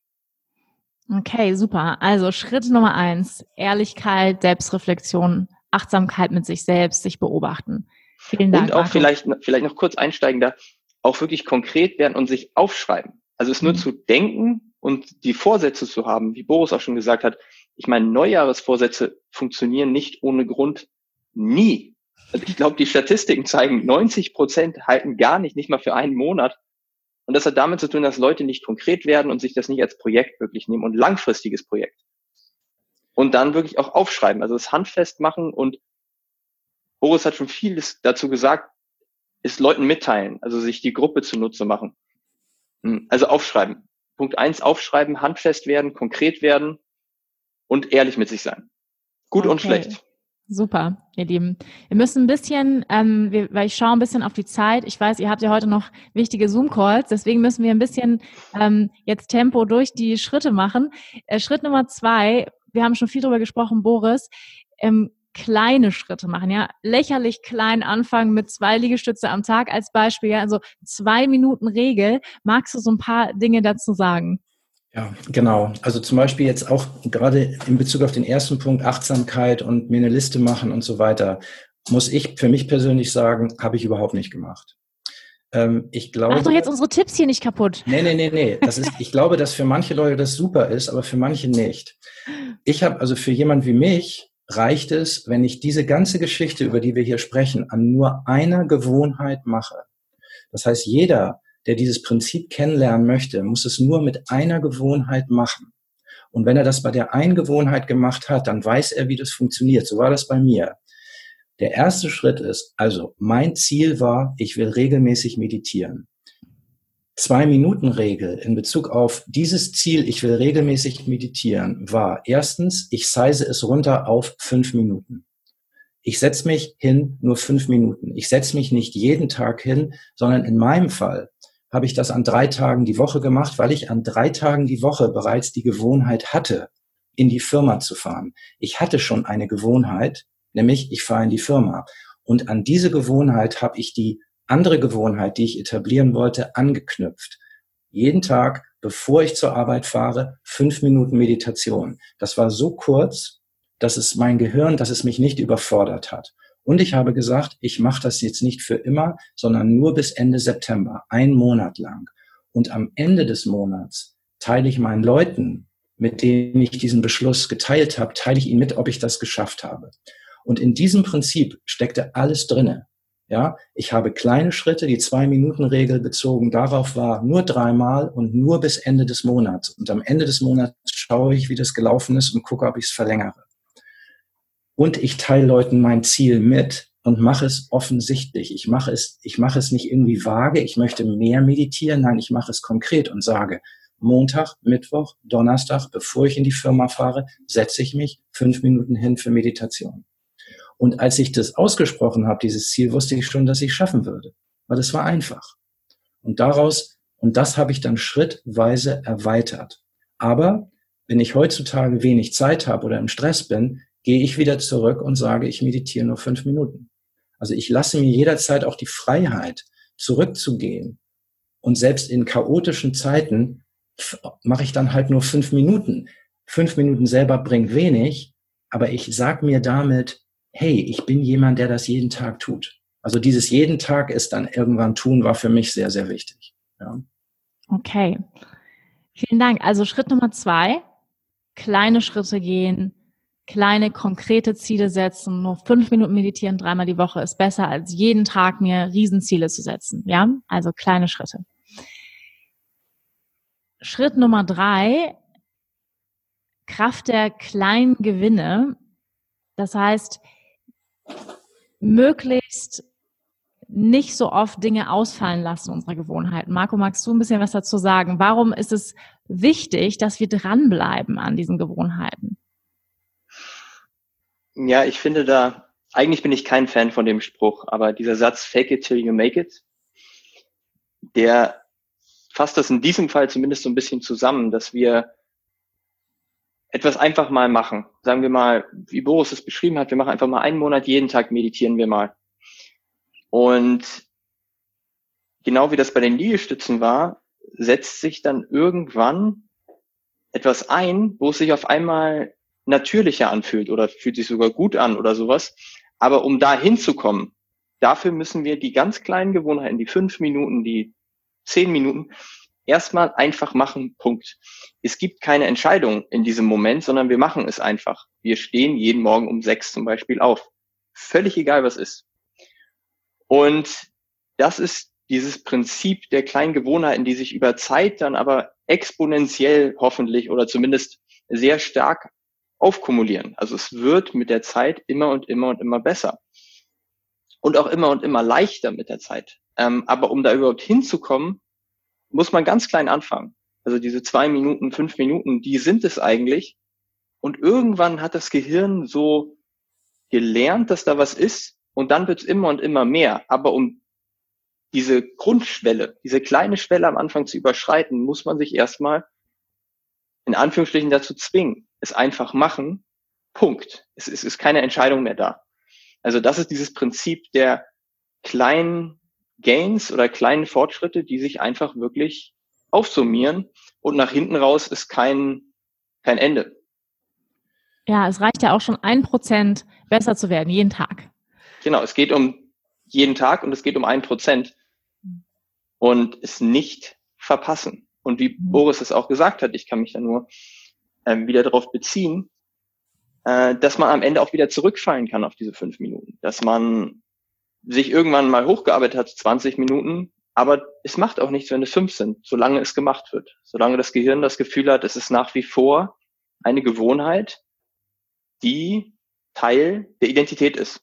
Okay, super. Also Schritt Nummer eins, Ehrlichkeit, Selbstreflexion, Achtsamkeit mit sich selbst, sich beobachten. Vielen Dank. Und auch vielleicht, vielleicht noch kurz einsteigen da, auch wirklich konkret werden und sich aufschreiben. Also es nur mhm. zu denken und die Vorsätze zu haben, wie Boris auch schon gesagt hat. Ich meine, Neujahresvorsätze funktionieren nicht ohne Grund nie. Also ich glaube, die Statistiken zeigen, 90 Prozent halten gar nicht, nicht mal für einen Monat. Und das hat damit zu tun, dass Leute nicht konkret werden und sich das nicht als Projekt wirklich nehmen und langfristiges Projekt. Und dann wirklich auch aufschreiben, also das handfest machen und Boris hat schon vieles dazu gesagt, ist Leuten mitteilen, also sich die Gruppe zunutze machen. Hm, also aufschreiben. Punkt eins, aufschreiben, handfest werden, konkret werden und ehrlich mit sich sein. Gut okay. und schlecht. Super, ihr Lieben. Wir müssen ein bisschen, ähm, wir, weil ich schaue ein bisschen auf die Zeit. Ich weiß, ihr habt ja heute noch wichtige Zoom-Calls, deswegen müssen wir ein bisschen ähm, jetzt Tempo durch die Schritte machen. Äh, Schritt Nummer zwei, wir haben schon viel darüber gesprochen, Boris, ähm, kleine Schritte machen, ja, lächerlich klein anfangen mit zwei Liegestütze am Tag als Beispiel, ja, also zwei Minuten Regel. Magst du so ein paar Dinge dazu sagen? Ja, genau. Also zum Beispiel jetzt auch gerade in Bezug auf den ersten Punkt Achtsamkeit und mir eine Liste machen und so weiter, muss ich für mich persönlich sagen, habe ich überhaupt nicht gemacht. Ähm, ich glaube. Mach doch jetzt unsere Tipps hier nicht kaputt. Nee, nee, nee, nee. Das ist, ich glaube, dass für manche Leute das super ist, aber für manche nicht. Ich habe also für jemand wie mich reicht es, wenn ich diese ganze Geschichte, über die wir hier sprechen, an nur einer Gewohnheit mache. Das heißt, jeder, der dieses Prinzip kennenlernen möchte, muss es nur mit einer Gewohnheit machen. Und wenn er das bei der einen Gewohnheit gemacht hat, dann weiß er, wie das funktioniert. So war das bei mir. Der erste Schritt ist, also mein Ziel war, ich will regelmäßig meditieren. Zwei-Minuten-Regel in Bezug auf dieses Ziel, ich will regelmäßig meditieren, war erstens, ich size es runter auf fünf Minuten. Ich setze mich hin nur fünf Minuten. Ich setze mich nicht jeden Tag hin, sondern in meinem Fall habe ich das an drei Tagen die Woche gemacht, weil ich an drei Tagen die Woche bereits die Gewohnheit hatte, in die Firma zu fahren. Ich hatte schon eine Gewohnheit, nämlich ich fahre in die Firma. Und an diese Gewohnheit habe ich die andere Gewohnheit, die ich etablieren wollte, angeknüpft. Jeden Tag, bevor ich zur Arbeit fahre, fünf Minuten Meditation. Das war so kurz, dass es mein Gehirn, dass es mich nicht überfordert hat. Und ich habe gesagt, ich mache das jetzt nicht für immer, sondern nur bis Ende September, ein Monat lang. Und am Ende des Monats teile ich meinen Leuten, mit denen ich diesen Beschluss geteilt habe, teile ich ihnen mit, ob ich das geschafft habe. Und in diesem Prinzip steckte alles drinne. Ja, ich habe kleine Schritte, die Zwei-Minuten-Regel bezogen darauf war nur dreimal und nur bis Ende des Monats. Und am Ende des Monats schaue ich, wie das gelaufen ist und gucke, ob ich es verlängere. Und ich teile Leuten mein Ziel mit und mache es offensichtlich. Ich mache es, ich mache es nicht irgendwie vage. Ich möchte mehr meditieren. Nein, ich mache es konkret und sage, Montag, Mittwoch, Donnerstag, bevor ich in die Firma fahre, setze ich mich fünf Minuten hin für Meditation. Und als ich das ausgesprochen habe, dieses Ziel, wusste ich schon, dass ich schaffen würde. Weil das war einfach. Und daraus, und das habe ich dann schrittweise erweitert. Aber wenn ich heutzutage wenig Zeit habe oder im Stress bin, gehe ich wieder zurück und sage, ich meditiere nur fünf Minuten. Also ich lasse mir jederzeit auch die Freiheit, zurückzugehen. Und selbst in chaotischen Zeiten mache ich dann halt nur fünf Minuten. Fünf Minuten selber bringt wenig, aber ich sag mir damit, hey, ich bin jemand, der das jeden Tag tut. Also dieses jeden Tag ist dann irgendwann tun, war für mich sehr, sehr wichtig. Ja. Okay. Vielen Dank. Also Schritt Nummer zwei, kleine Schritte gehen, kleine konkrete Ziele setzen. Nur fünf Minuten meditieren dreimal die Woche ist besser, als jeden Tag mir Riesenziele zu setzen. Ja, also kleine Schritte. Schritt Nummer drei, Kraft der kleinen Gewinne. Das heißt, möglichst nicht so oft Dinge ausfallen lassen unserer Gewohnheiten. Marco, magst du ein bisschen was dazu sagen? Warum ist es wichtig, dass wir dranbleiben an diesen Gewohnheiten? Ja, ich finde da, eigentlich bin ich kein Fan von dem Spruch, aber dieser Satz, fake it till you make it, der fasst das in diesem Fall zumindest so ein bisschen zusammen, dass wir etwas einfach mal machen. Sagen wir mal, wie Boris es beschrieben hat, wir machen einfach mal einen Monat, jeden Tag meditieren wir mal. Und genau wie das bei den Liegestützen war, setzt sich dann irgendwann etwas ein, wo es sich auf einmal natürlicher anfühlt oder fühlt sich sogar gut an oder sowas. Aber um da hinzukommen, dafür müssen wir die ganz kleinen Gewohnheiten, die fünf Minuten, die zehn Minuten, erstmal einfach machen, Punkt. Es gibt keine Entscheidung in diesem Moment, sondern wir machen es einfach. Wir stehen jeden Morgen um sechs zum Beispiel auf. Völlig egal, was ist. Und das ist dieses Prinzip der kleinen Gewohnheiten, die sich über Zeit dann aber exponentiell hoffentlich oder zumindest sehr stark aufkumulieren. Also es wird mit der Zeit immer und immer und immer besser. Und auch immer und immer leichter mit der Zeit. Ähm, aber um da überhaupt hinzukommen, muss man ganz klein anfangen. Also diese zwei Minuten, fünf Minuten, die sind es eigentlich. Und irgendwann hat das Gehirn so gelernt, dass da was ist. Und dann wird es immer und immer mehr. Aber um diese Grundschwelle, diese kleine Schwelle am Anfang zu überschreiten, muss man sich erstmal in Anführungsstrichen dazu zwingen. Es einfach machen. Punkt. Es, es ist keine Entscheidung mehr da. Also das ist dieses Prinzip der kleinen Gains oder kleinen Fortschritte, die sich einfach wirklich aufsummieren und nach hinten raus ist kein, kein Ende. Ja, es reicht ja auch schon ein Prozent besser zu werden, jeden Tag. Genau, es geht um jeden Tag und es geht um ein Prozent und es nicht verpassen. Und wie mhm. Boris es auch gesagt hat, ich kann mich da nur ähm, wieder darauf beziehen, äh, dass man am Ende auch wieder zurückfallen kann auf diese fünf Minuten, dass man sich irgendwann mal hochgearbeitet hat, 20 Minuten, aber es macht auch nichts, wenn es fünf sind, solange es gemacht wird. Solange das Gehirn das Gefühl hat, es ist nach wie vor eine Gewohnheit, die Teil der Identität ist.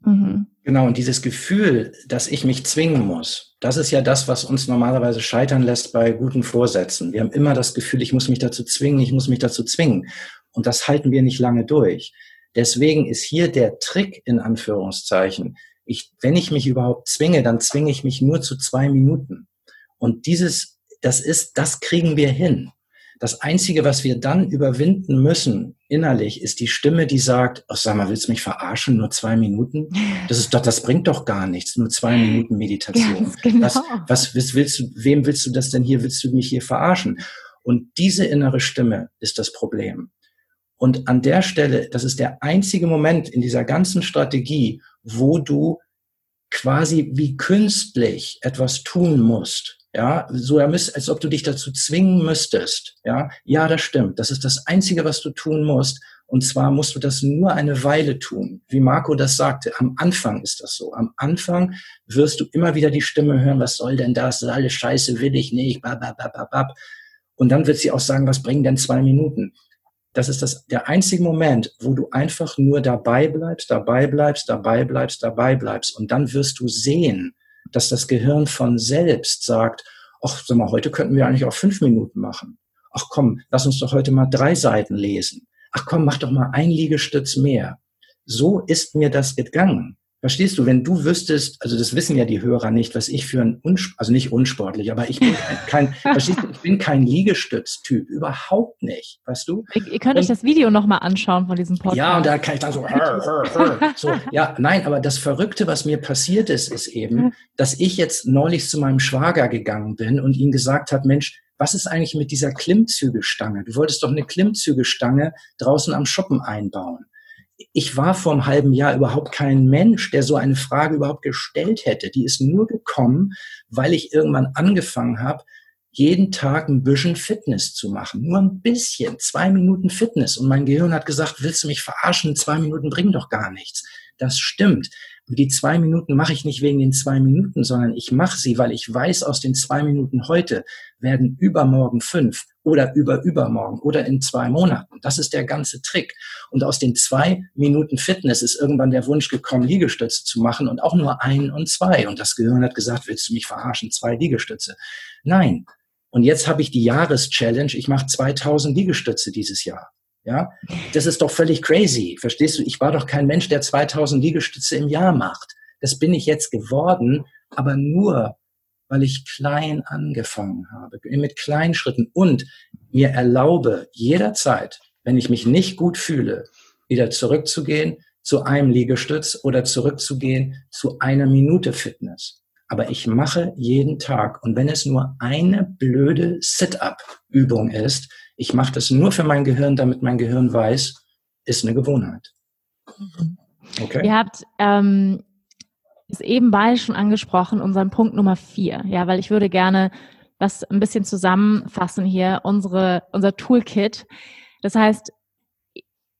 Mhm. Genau, und dieses Gefühl, dass ich mich zwingen muss, das ist ja das, was uns normalerweise scheitern lässt bei guten Vorsätzen. Wir haben immer das Gefühl, ich muss mich dazu zwingen, ich muss mich dazu zwingen. Und das halten wir nicht lange durch. Deswegen ist hier der Trick in Anführungszeichen. Ich, wenn ich mich überhaupt zwinge, dann zwinge ich mich nur zu zwei Minuten. Und dieses, das ist, das kriegen wir hin. Das Einzige, was wir dann überwinden müssen innerlich, ist die Stimme, die sagt, oh, sag mal, willst du mich verarschen? Nur zwei Minuten? Das ist doch, das bringt doch gar nichts. Nur zwei Minuten Meditation. Genau. Was, was willst du, wem willst du das denn hier? Willst du mich hier verarschen? Und diese innere Stimme ist das Problem. Und an der Stelle, das ist der einzige Moment in dieser ganzen Strategie, wo du quasi wie künstlich etwas tun musst. Ja, so als ob du dich dazu zwingen müsstest. Ja, ja, das stimmt. Das ist das einzige, was du tun musst. Und zwar musst du das nur eine Weile tun. Wie Marco das sagte, am Anfang ist das so. Am Anfang wirst du immer wieder die Stimme hören, was soll denn das? Das alles scheiße, will ich nicht. Bab, bab, bab, bab. Und dann wird sie auch sagen, was bringen denn zwei Minuten? Das ist das, der einzige Moment, wo du einfach nur dabei bleibst, dabei bleibst, dabei bleibst, dabei bleibst. Und dann wirst du sehen, dass das Gehirn von selbst sagt, ach, sag mal, heute könnten wir eigentlich auch fünf Minuten machen. Ach komm, lass uns doch heute mal drei Seiten lesen. Ach komm, mach doch mal ein Liegestütz mehr. So ist mir das gegangen. Verstehst du, wenn du wüsstest, also das wissen ja die Hörer nicht, was ich für ein, Unsport, also nicht unsportlich, aber ich bin kein, verstehst du, ich bin kein Liegestütztyp, überhaupt nicht, weißt du? Ihr, ihr könnt und, euch das Video nochmal anschauen von diesem Podcast. Ja, und da kann ich dann so, so, ja, nein, aber das Verrückte, was mir passiert ist, ist eben, dass ich jetzt neulich zu meinem Schwager gegangen bin und ihm gesagt habe, Mensch, was ist eigentlich mit dieser Klimmzügestange? Du wolltest doch eine Klimmzügestange draußen am Shoppen einbauen ich war vor einem halben Jahr überhaupt kein Mensch, der so eine Frage überhaupt gestellt hätte. Die ist nur gekommen, weil ich irgendwann angefangen habe, jeden Tag ein bisschen Fitness zu machen. Nur ein bisschen, zwei Minuten Fitness. Und mein Gehirn hat gesagt, willst du mich verarschen? Zwei Minuten bringen doch gar nichts. Das stimmt. Und die zwei Minuten mache ich nicht wegen den zwei Minuten, sondern ich mache sie, weil ich weiß, aus den zwei Minuten heute werden übermorgen fünf oder über übermorgen oder in zwei Monaten. Das ist der ganze Trick. Und aus den zwei Minuten Fitness ist irgendwann der Wunsch gekommen, Liegestütze zu machen und auch nur ein und zwei. Und das Gehirn hat gesagt, willst du mich verarschen? Zwei Liegestütze. Nein. Und jetzt habe ich die Jahreschallenge. Ich mache 2000 Liegestütze dieses Jahr. Ja, das ist doch völlig crazy. Verstehst du? Ich war doch kein Mensch, der 2000 Liegestütze im Jahr macht. Das bin ich jetzt geworden, aber nur, weil ich klein angefangen habe, mit kleinen Schritten. Und mir erlaube, jederzeit, wenn ich mich nicht gut fühle, wieder zurückzugehen zu einem Liegestütz oder zurückzugehen zu einer Minute Fitness. Aber ich mache jeden Tag. Und wenn es nur eine blöde Sit-up-Übung ist, ich mache das nur für mein Gehirn, damit mein Gehirn weiß, ist eine Gewohnheit. Mhm. Okay. Ihr habt ähm, es eben beide schon angesprochen, unseren Punkt Nummer vier. Ja, weil ich würde gerne das ein bisschen zusammenfassen hier, unsere, unser Toolkit. Das heißt,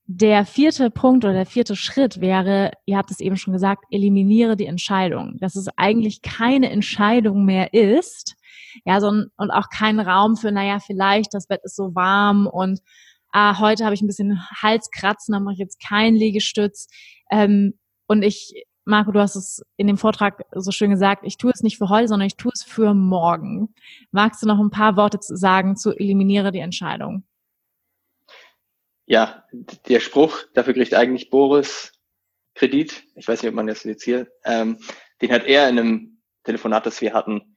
der vierte Punkt oder der vierte Schritt wäre, ihr habt es eben schon gesagt, eliminiere die Entscheidung. Dass es eigentlich keine Entscheidung mehr ist, ja, so, und auch kein Raum für, naja, vielleicht, das Bett ist so warm und ah, heute habe ich ein bisschen Halskratzen, dann mache ich jetzt keinen Liegestütz. Ähm, und ich, Marco, du hast es in dem Vortrag so schön gesagt, ich tue es nicht für heute, sondern ich tue es für morgen. Magst du noch ein paar Worte sagen zu eliminiere die Entscheidung? Ja, der Spruch, dafür kriegt eigentlich Boris Kredit, ich weiß nicht, ob man das jetzt hier, ähm, den hat er in einem Telefonat, das wir hatten,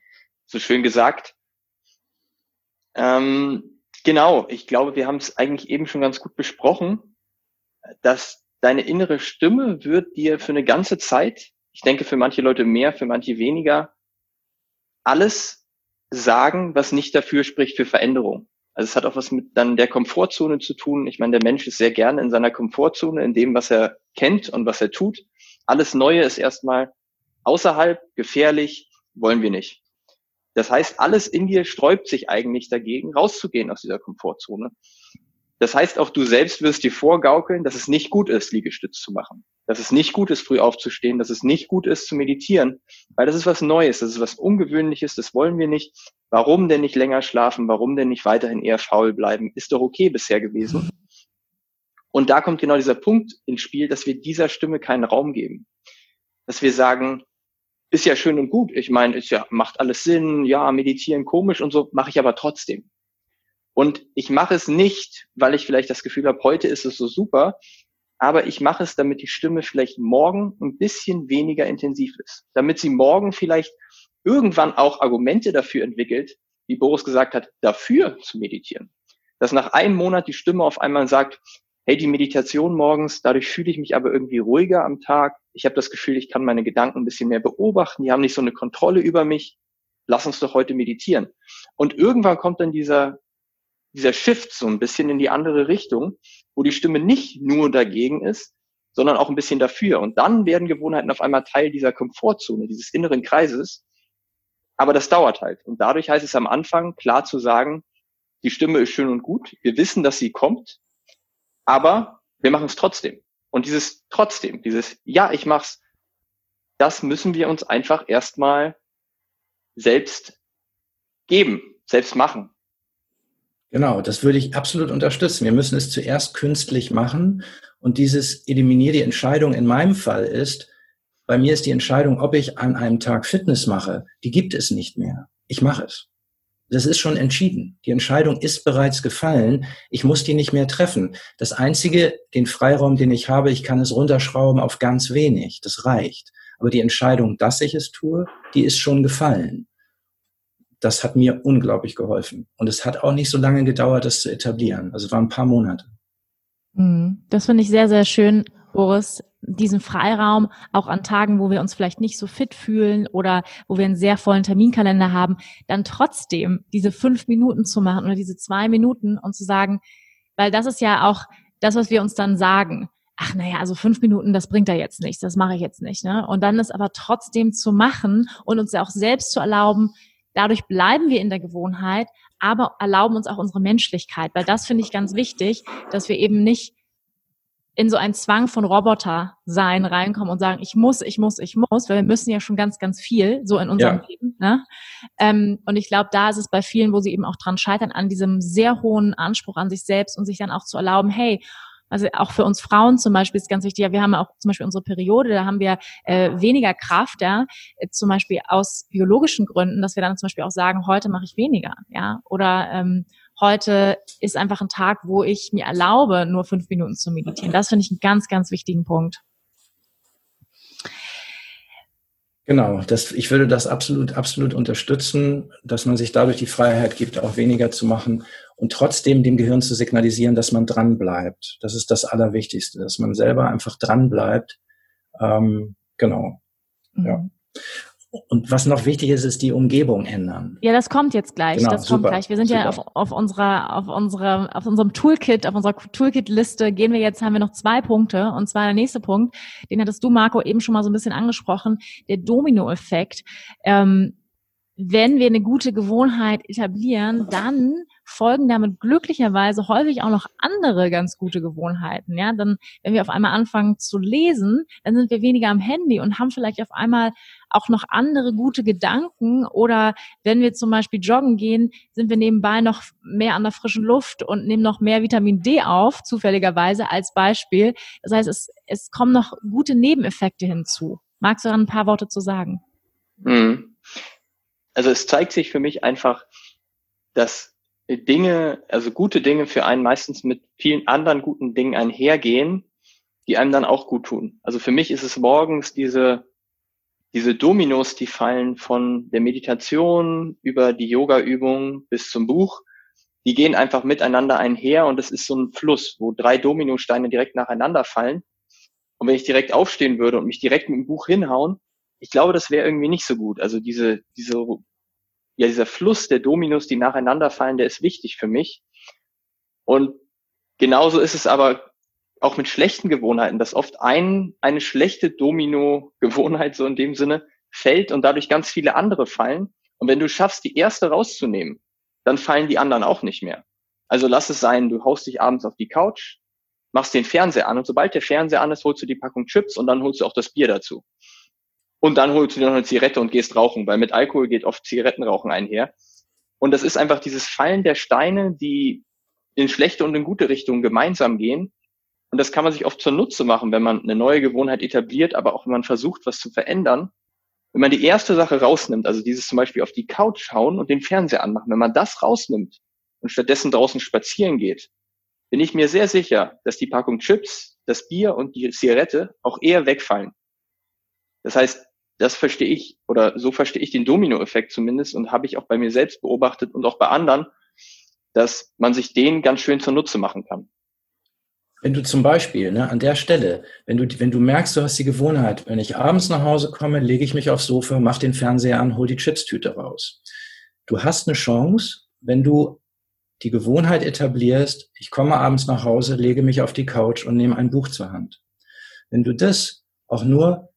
so schön gesagt. Ähm, genau, ich glaube, wir haben es eigentlich eben schon ganz gut besprochen, dass deine innere Stimme wird dir für eine ganze Zeit, ich denke für manche Leute mehr, für manche weniger, alles sagen, was nicht dafür spricht für Veränderung. Also es hat auch was mit dann der Komfortzone zu tun. Ich meine, der Mensch ist sehr gerne in seiner Komfortzone, in dem, was er kennt und was er tut. Alles Neue ist erstmal außerhalb, gefährlich, wollen wir nicht. Das heißt, alles in dir sträubt sich eigentlich dagegen, rauszugehen aus dieser Komfortzone. Das heißt, auch du selbst wirst dir vorgaukeln, dass es nicht gut ist, Liegestütz zu machen. Dass es nicht gut ist, früh aufzustehen, dass es nicht gut ist, zu meditieren. Weil das ist was Neues, das ist was Ungewöhnliches, das wollen wir nicht. Warum denn nicht länger schlafen? Warum denn nicht weiterhin eher faul bleiben? Ist doch okay bisher gewesen. Und da kommt genau dieser Punkt ins Spiel, dass wir dieser Stimme keinen Raum geben. Dass wir sagen, ist ja schön und gut. Ich meine, ist ja, macht alles Sinn. Ja, meditieren komisch und so, mache ich aber trotzdem. Und ich mache es nicht, weil ich vielleicht das Gefühl habe, heute ist es so super, aber ich mache es, damit die Stimme vielleicht morgen ein bisschen weniger intensiv ist. Damit sie morgen vielleicht irgendwann auch Argumente dafür entwickelt, wie Boris gesagt hat, dafür zu meditieren. Dass nach einem Monat die Stimme auf einmal sagt, hey, die Meditation morgens, dadurch fühle ich mich aber irgendwie ruhiger am Tag. Ich habe das Gefühl, ich kann meine Gedanken ein bisschen mehr beobachten, die haben nicht so eine Kontrolle über mich. Lass uns doch heute meditieren. Und irgendwann kommt dann dieser dieser Shift so ein bisschen in die andere Richtung, wo die Stimme nicht nur dagegen ist, sondern auch ein bisschen dafür. Und dann werden Gewohnheiten auf einmal Teil dieser Komfortzone, dieses inneren Kreises. Aber das dauert halt. Und dadurch heißt es am Anfang klar zu sagen, die Stimme ist schön und gut. Wir wissen, dass sie kommt, aber wir machen es trotzdem. Und dieses trotzdem, dieses Ja, ich mach's, das müssen wir uns einfach erstmal selbst geben, selbst machen. Genau, das würde ich absolut unterstützen. Wir müssen es zuerst künstlich machen. Und dieses Eliminier die Entscheidung in meinem Fall ist, bei mir ist die Entscheidung, ob ich an einem Tag Fitness mache, die gibt es nicht mehr. Ich mache es. Das ist schon entschieden. Die Entscheidung ist bereits gefallen. Ich muss die nicht mehr treffen. Das einzige, den Freiraum, den ich habe, ich kann es runterschrauben auf ganz wenig. Das reicht. Aber die Entscheidung, dass ich es tue, die ist schon gefallen das hat mir unglaublich geholfen. Und es hat auch nicht so lange gedauert, das zu etablieren. Also es waren ein paar Monate. Mhm. Das finde ich sehr, sehr schön, Boris, diesen Freiraum auch an Tagen, wo wir uns vielleicht nicht so fit fühlen oder wo wir einen sehr vollen Terminkalender haben, dann trotzdem diese fünf Minuten zu machen oder diese zwei Minuten und zu sagen, weil das ist ja auch das, was wir uns dann sagen. Ach naja, also fünf Minuten, das bringt da jetzt nichts, das mache ich jetzt nicht. Ne? Und dann ist aber trotzdem zu machen und uns ja auch selbst zu erlauben, Dadurch bleiben wir in der Gewohnheit, aber erlauben uns auch unsere Menschlichkeit, weil das finde ich ganz wichtig, dass wir eben nicht in so einen Zwang von Roboter sein reinkommen und sagen, ich muss, ich muss, ich muss, weil wir müssen ja schon ganz, ganz viel so in unserem ja. Leben. Ne? Ähm, und ich glaube, da ist es bei vielen, wo sie eben auch dran scheitern, an diesem sehr hohen Anspruch an sich selbst und sich dann auch zu erlauben, hey, also auch für uns Frauen zum Beispiel ist ganz wichtig, ja, wir haben auch zum Beispiel unsere Periode, da haben wir äh, weniger Kraft, ja, äh, zum Beispiel aus biologischen Gründen, dass wir dann zum Beispiel auch sagen, heute mache ich weniger, ja, oder ähm, heute ist einfach ein Tag, wo ich mir erlaube, nur fünf Minuten zu meditieren. Das finde ich einen ganz, ganz wichtigen Punkt. Genau, das, ich würde das absolut, absolut unterstützen, dass man sich dadurch die Freiheit gibt, auch weniger zu machen und trotzdem dem Gehirn zu signalisieren, dass man dran bleibt. Das ist das Allerwichtigste, dass man selber einfach dran bleibt. Ähm, genau. Mhm. Ja. Und was noch wichtig ist, ist die Umgebung ändern. Ja, das kommt jetzt gleich. Genau, das kommt super, gleich. Wir sind super. ja auf, auf unserer, auf unserer, auf unserem Toolkit, auf unserer Toolkit-Liste gehen wir jetzt, haben wir noch zwei Punkte. Und zwar der nächste Punkt, den hattest du, Marco, eben schon mal so ein bisschen angesprochen, der Domino-Effekt. Ähm, wenn wir eine gute Gewohnheit etablieren, dann folgen damit glücklicherweise häufig auch noch andere ganz gute Gewohnheiten. Ja, dann, wenn wir auf einmal anfangen zu lesen, dann sind wir weniger am Handy und haben vielleicht auf einmal auch noch andere gute Gedanken. Oder wenn wir zum Beispiel joggen gehen, sind wir nebenbei noch mehr an der frischen Luft und nehmen noch mehr Vitamin D auf, zufälligerweise als Beispiel. Das heißt, es, es kommen noch gute Nebeneffekte hinzu. Magst du da ein paar Worte zu sagen? Mhm. Also es zeigt sich für mich einfach, dass Dinge, also gute Dinge für einen meistens mit vielen anderen guten Dingen einhergehen, die einem dann auch gut tun. Also für mich ist es morgens diese, diese Dominos, die fallen von der Meditation über die Yoga-Übung bis zum Buch, die gehen einfach miteinander einher und es ist so ein Fluss, wo drei Dominosteine direkt nacheinander fallen. Und wenn ich direkt aufstehen würde und mich direkt mit dem Buch hinhauen, ich glaube, das wäre irgendwie nicht so gut. Also diese, diese, ja, dieser Fluss der Dominos, die nacheinander fallen, der ist wichtig für mich. Und genauso ist es aber auch mit schlechten Gewohnheiten, dass oft ein, eine schlechte Domino-Gewohnheit so in dem Sinne fällt und dadurch ganz viele andere fallen. Und wenn du schaffst, die erste rauszunehmen, dann fallen die anderen auch nicht mehr. Also lass es sein, du haust dich abends auf die Couch, machst den Fernseher an und sobald der Fernseher an ist, holst du die Packung Chips und dann holst du auch das Bier dazu. Und dann holst du dir noch eine Zigarette und gehst rauchen, weil mit Alkohol geht oft Zigarettenrauchen einher. Und das ist einfach dieses Fallen der Steine, die in schlechte und in gute Richtungen gemeinsam gehen. Und das kann man sich oft zur Nutze machen, wenn man eine neue Gewohnheit etabliert, aber auch wenn man versucht, was zu verändern. Wenn man die erste Sache rausnimmt, also dieses zum Beispiel auf die Couch schauen und den Fernseher anmachen, wenn man das rausnimmt und stattdessen draußen spazieren geht, bin ich mir sehr sicher, dass die Packung Chips, das Bier und die Zigarette auch eher wegfallen. Das heißt, das verstehe ich oder so verstehe ich den Dominoeffekt zumindest und habe ich auch bei mir selbst beobachtet und auch bei anderen, dass man sich den ganz schön zunutze machen kann. Wenn du zum Beispiel ne, an der Stelle, wenn du, wenn du merkst, du hast die Gewohnheit, wenn ich abends nach Hause komme, lege ich mich aufs Sofa, mach den Fernseher an, hol die Chipstüte raus. Du hast eine Chance, wenn du die Gewohnheit etablierst, ich komme abends nach Hause, lege mich auf die Couch und nehme ein Buch zur Hand. Wenn du das auch nur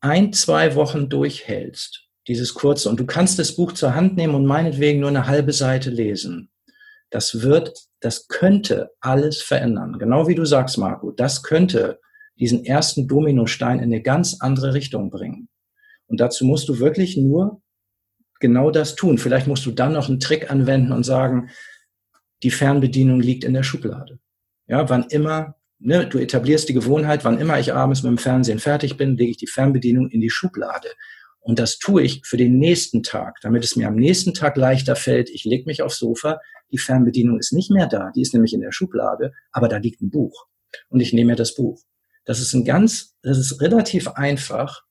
ein, zwei Wochen durchhältst, dieses kurze, und du kannst das Buch zur Hand nehmen und meinetwegen nur eine halbe Seite lesen, das wird, das könnte alles verändern. Genau wie du sagst, Marco, das könnte diesen ersten Dominostein in eine ganz andere Richtung bringen. Und dazu musst du wirklich nur genau das tun. Vielleicht musst du dann noch einen Trick anwenden und sagen, die Fernbedienung liegt in der Schublade. Ja, wann immer ne, du etablierst die Gewohnheit, wann immer ich abends mit dem Fernsehen fertig bin, lege ich die Fernbedienung in die Schublade. Und das tue ich für den nächsten Tag, damit es mir am nächsten Tag leichter fällt. Ich lege mich aufs Sofa, die Fernbedienung ist nicht mehr da, die ist nämlich in der Schublade, aber da liegt ein Buch. Und ich nehme mir das Buch. Das ist ein ganz, das ist relativ einfach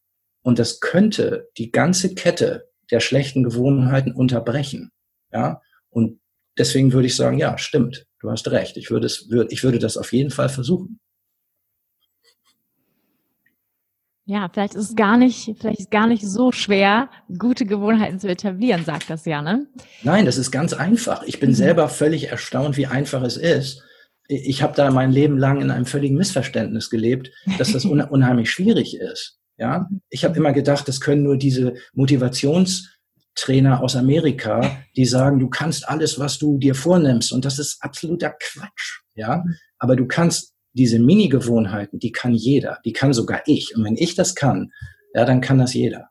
und das könnte die ganze Kette der schlechten Gewohnheiten unterbrechen. Ja, und deswegen würde ich sagen, ja, stimmt. Du hast recht. Ich würde, es, ich würde das auf jeden Fall versuchen. Ja, vielleicht ist es gar nicht, vielleicht ist gar nicht so schwer, gute Gewohnheiten zu etablieren, sagt das ja, ne? Nein, das ist ganz einfach. Ich bin mhm. selber völlig erstaunt, wie einfach es ist. Ich habe da mein Leben lang in einem völligen Missverständnis gelebt, dass das unheimlich schwierig ist. Ja, ich habe immer gedacht, das können nur diese Motivations Trainer aus Amerika, die sagen, du kannst alles, was du dir vornimmst. Und das ist absoluter Quatsch. Ja, aber du kannst diese Mini-Gewohnheiten, die kann jeder, die kann sogar ich. Und wenn ich das kann, ja, dann kann das jeder.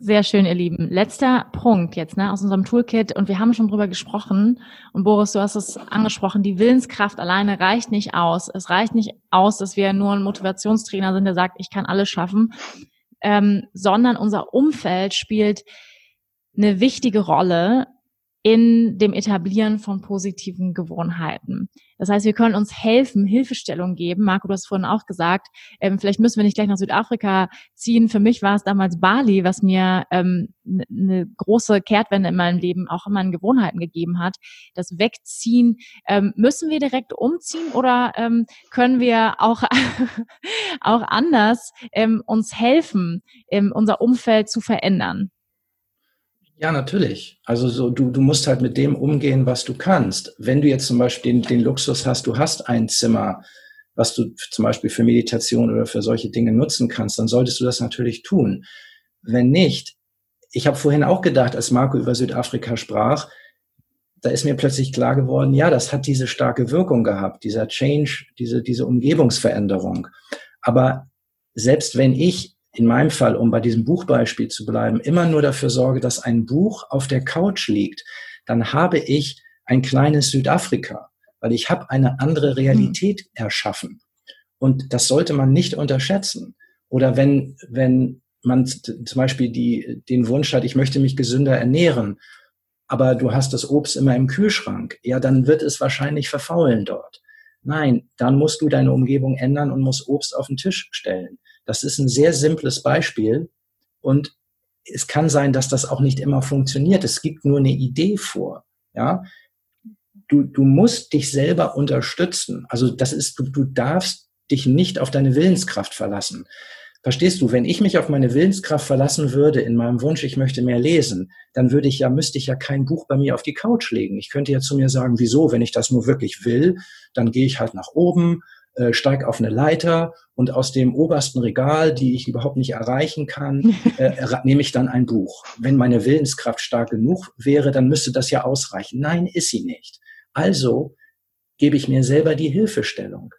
Sehr schön, ihr Lieben. Letzter Punkt jetzt ne, aus unserem Toolkit und wir haben schon drüber gesprochen und Boris, du hast es angesprochen, die Willenskraft alleine reicht nicht aus. Es reicht nicht aus, dass wir nur ein Motivationstrainer sind, der sagt, ich kann alles schaffen, ähm, sondern unser Umfeld spielt eine wichtige Rolle in dem Etablieren von positiven Gewohnheiten. Das heißt, wir können uns helfen, Hilfestellung geben. Marco, du hast vorhin auch gesagt, ähm, vielleicht müssen wir nicht gleich nach Südafrika ziehen. Für mich war es damals Bali, was mir ähm, eine große Kehrtwende in meinem Leben auch in Gewohnheiten gegeben hat. Das Wegziehen, ähm, müssen wir direkt umziehen oder ähm, können wir auch, auch anders ähm, uns helfen, ähm, unser Umfeld zu verändern? Ja, natürlich. Also so, du, du musst halt mit dem umgehen, was du kannst. Wenn du jetzt zum Beispiel den, den Luxus hast, du hast ein Zimmer, was du zum Beispiel für Meditation oder für solche Dinge nutzen kannst, dann solltest du das natürlich tun. Wenn nicht, ich habe vorhin auch gedacht, als Marco über Südafrika sprach, da ist mir plötzlich klar geworden, ja, das hat diese starke Wirkung gehabt, dieser Change, diese, diese Umgebungsveränderung. Aber selbst wenn ich in meinem Fall, um bei diesem Buchbeispiel zu bleiben, immer nur dafür sorge, dass ein Buch auf der Couch liegt, dann habe ich ein kleines Südafrika, weil ich habe eine andere Realität mhm. erschaffen. Und das sollte man nicht unterschätzen. Oder wenn, wenn man zum Beispiel die, den Wunsch hat, ich möchte mich gesünder ernähren, aber du hast das Obst immer im Kühlschrank, ja, dann wird es wahrscheinlich verfaulen dort. Nein, dann musst du deine Umgebung ändern und musst Obst auf den Tisch stellen. Das ist ein sehr simples Beispiel und es kann sein, dass das auch nicht immer funktioniert. Es gibt nur eine Idee vor. Ja, du, du musst dich selber unterstützen. Also das ist, du, du darfst dich nicht auf deine Willenskraft verlassen. Verstehst du, wenn ich mich auf meine Willenskraft verlassen würde in meinem Wunsch, ich möchte mehr lesen, dann würde ich ja, müsste ich ja kein Buch bei mir auf die Couch legen. Ich könnte ja zu mir sagen, wieso, wenn ich das nur wirklich will, dann gehe ich halt nach oben, äh, steig auf eine Leiter und aus dem obersten Regal, die ich überhaupt nicht erreichen kann, äh, nehme ich dann ein Buch. Wenn meine Willenskraft stark genug wäre, dann müsste das ja ausreichen. Nein, ist sie nicht. Also gebe ich mir selber die Hilfestellung.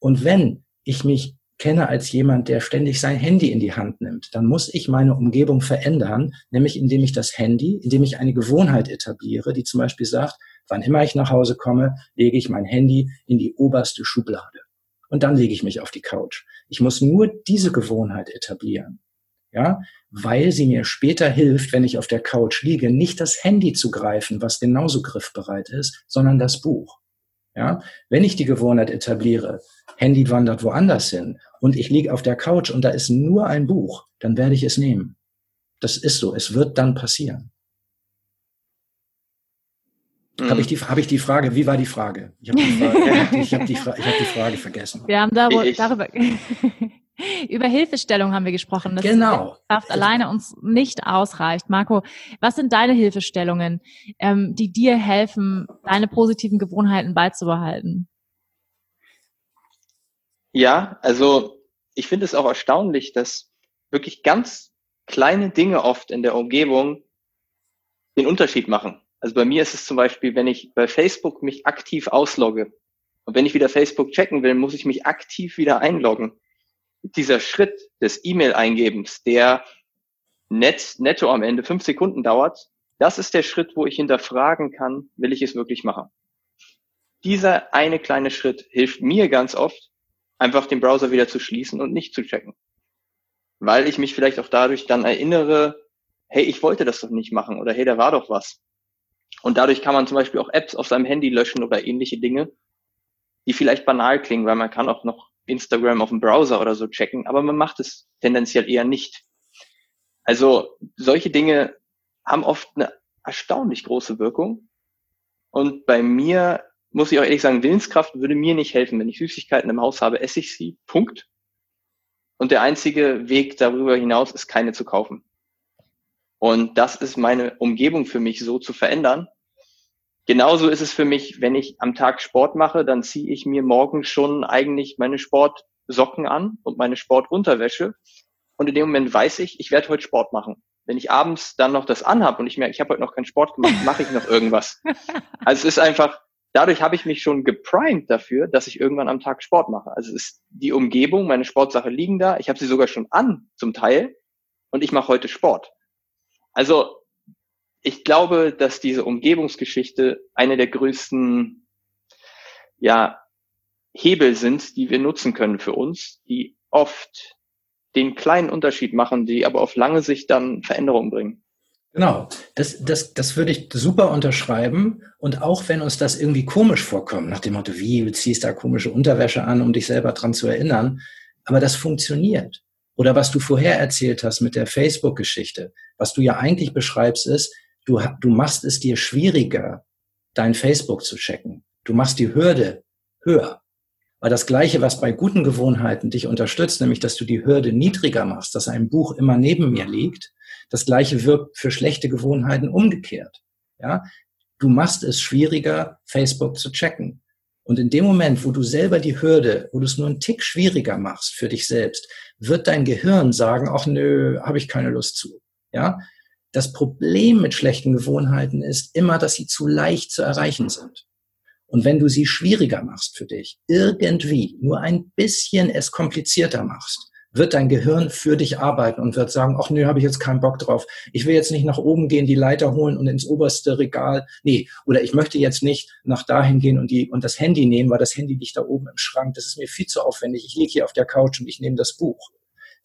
Und wenn ich mich kenne als jemand, der ständig sein Handy in die Hand nimmt, dann muss ich meine Umgebung verändern, nämlich indem ich das Handy, indem ich eine Gewohnheit etabliere, die zum Beispiel sagt, wann immer ich nach Hause komme, lege ich mein Handy in die oberste Schublade und dann lege ich mich auf die Couch. Ich muss nur diese Gewohnheit etablieren. Ja, weil sie mir später hilft, wenn ich auf der Couch liege, nicht das Handy zu greifen, was genauso griffbereit ist, sondern das Buch. Ja, wenn ich die Gewohnheit etabliere, Handy wandert woanders hin und ich liege auf der Couch und da ist nur ein Buch, dann werde ich es nehmen. Das ist so. Es wird dann passieren. Mhm. Habe ich, die, hab ich die Frage, wie war die Frage? Ich habe die, Frage, ich hab die, Fra hab die Frage vergessen. Wir haben darüber, darüber über Hilfestellung haben wir gesprochen, dass genau. Kraft alleine uns nicht ausreicht. Marco, was sind deine Hilfestellungen, ähm, die dir helfen, deine positiven Gewohnheiten beizubehalten? Ja, also ich finde es auch erstaunlich, dass wirklich ganz kleine Dinge oft in der Umgebung den Unterschied machen. Also bei mir ist es zum Beispiel, wenn ich bei Facebook mich aktiv auslogge und wenn ich wieder Facebook checken will, muss ich mich aktiv wieder einloggen. Dieser Schritt des E-Mail-Eingebens, der net, netto am Ende fünf Sekunden dauert, das ist der Schritt, wo ich hinterfragen kann, will ich es wirklich machen. Dieser eine kleine Schritt hilft mir ganz oft, einfach den Browser wieder zu schließen und nicht zu checken. Weil ich mich vielleicht auch dadurch dann erinnere, hey, ich wollte das doch nicht machen oder hey, da war doch was. Und dadurch kann man zum Beispiel auch Apps auf seinem Handy löschen oder ähnliche Dinge, die vielleicht banal klingen, weil man kann auch noch Instagram auf dem Browser oder so checken, aber man macht es tendenziell eher nicht. Also solche Dinge haben oft eine erstaunlich große Wirkung. Und bei mir muss ich auch ehrlich sagen, Willenskraft würde mir nicht helfen. Wenn ich Süßigkeiten im Haus habe, esse ich sie. Punkt. Und der einzige Weg darüber hinaus ist, keine zu kaufen. Und das ist meine Umgebung für mich so zu verändern, Genauso ist es für mich, wenn ich am Tag Sport mache, dann ziehe ich mir morgens schon eigentlich meine Sportsocken an und meine Sportunterwäsche. Und in dem Moment weiß ich, ich werde heute Sport machen. Wenn ich abends dann noch das anhab und ich merke, ich habe heute noch keinen Sport gemacht, mache ich noch irgendwas. Also es ist einfach, dadurch habe ich mich schon geprimed dafür, dass ich irgendwann am Tag Sport mache. Also es ist die Umgebung, meine Sportsache liegen da. Ich habe sie sogar schon an zum Teil und ich mache heute Sport. Also ich glaube, dass diese Umgebungsgeschichte eine der größten ja, Hebel sind, die wir nutzen können für uns, die oft den kleinen Unterschied machen, die aber auf lange Sicht dann Veränderungen bringen. Genau, das, das, das würde ich super unterschreiben. Und auch wenn uns das irgendwie komisch vorkommt, nach dem Motto, wie, du ziehst da komische Unterwäsche an, um dich selber dran zu erinnern, aber das funktioniert. Oder was du vorher erzählt hast mit der Facebook-Geschichte, was du ja eigentlich beschreibst, ist, du, du machst es dir schwieriger, dein Facebook zu checken. Du machst die Hürde höher. Weil das Gleiche, was bei guten Gewohnheiten dich unterstützt, nämlich dass du die Hürde niedriger machst, dass ein Buch immer neben mir liegt, das Gleiche wirkt für schlechte Gewohnheiten umgekehrt. Ja, du machst es schwieriger, Facebook zu checken. Und in dem Moment, wo du selber die Hürde, wo du es nur einen Tick schwieriger machst für dich selbst, wird dein Gehirn sagen, ach nö, habe ich keine Lust zu. Ja, das Problem mit schlechten Gewohnheiten ist immer, dass sie zu leicht zu erreichen sind. Und wenn du sie schwieriger machst für dich, irgendwie nur ein bisschen es komplizierter machst, wird dein Gehirn für dich arbeiten und wird sagen, ach nö, habe ich jetzt keinen Bock drauf. Ich will jetzt nicht nach oben gehen, die Leiter holen und ins oberste Regal. Nee, oder ich möchte jetzt nicht nach dahin gehen und die und das Handy nehmen, weil das Handy liegt da oben im Schrank. Das ist mir viel zu aufwendig. Ich liege hier auf der Couch und ich nehme das Buch.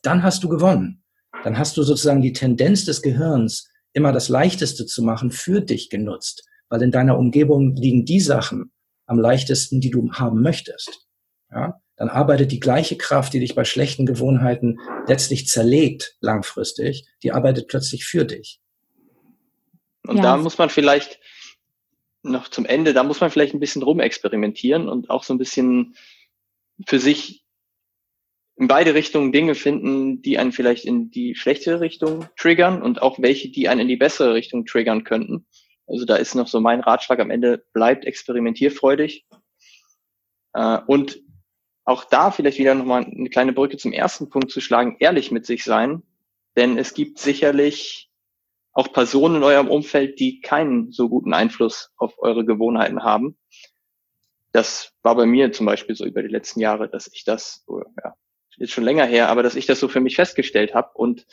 Dann hast du gewonnen dann hast du sozusagen die Tendenz des Gehirns, immer das Leichteste zu machen, für dich genutzt. Weil in deiner Umgebung liegen die Sachen am leichtesten, die du haben möchtest. Ja? Dann arbeitet die gleiche Kraft, die dich bei schlechten Gewohnheiten letztlich zerlegt langfristig, die arbeitet plötzlich für dich. Und ja. da muss man vielleicht noch zum Ende, da muss man vielleicht ein bisschen rumexperimentieren und auch so ein bisschen für sich in beide Richtungen Dinge finden, die einen vielleicht in die schlechtere Richtung triggern und auch welche, die einen in die bessere Richtung triggern könnten. Also da ist noch so mein Ratschlag am Ende, bleibt experimentierfreudig. Äh, und auch da vielleicht wieder nochmal eine kleine Brücke zum ersten Punkt zu schlagen, ehrlich mit sich sein. Denn es gibt sicherlich auch Personen in eurem Umfeld, die keinen so guten Einfluss auf eure Gewohnheiten haben. Das war bei mir zum Beispiel so über die letzten Jahre, dass ich das, ja, ist schon länger her, aber dass ich das so für mich festgestellt habe. Und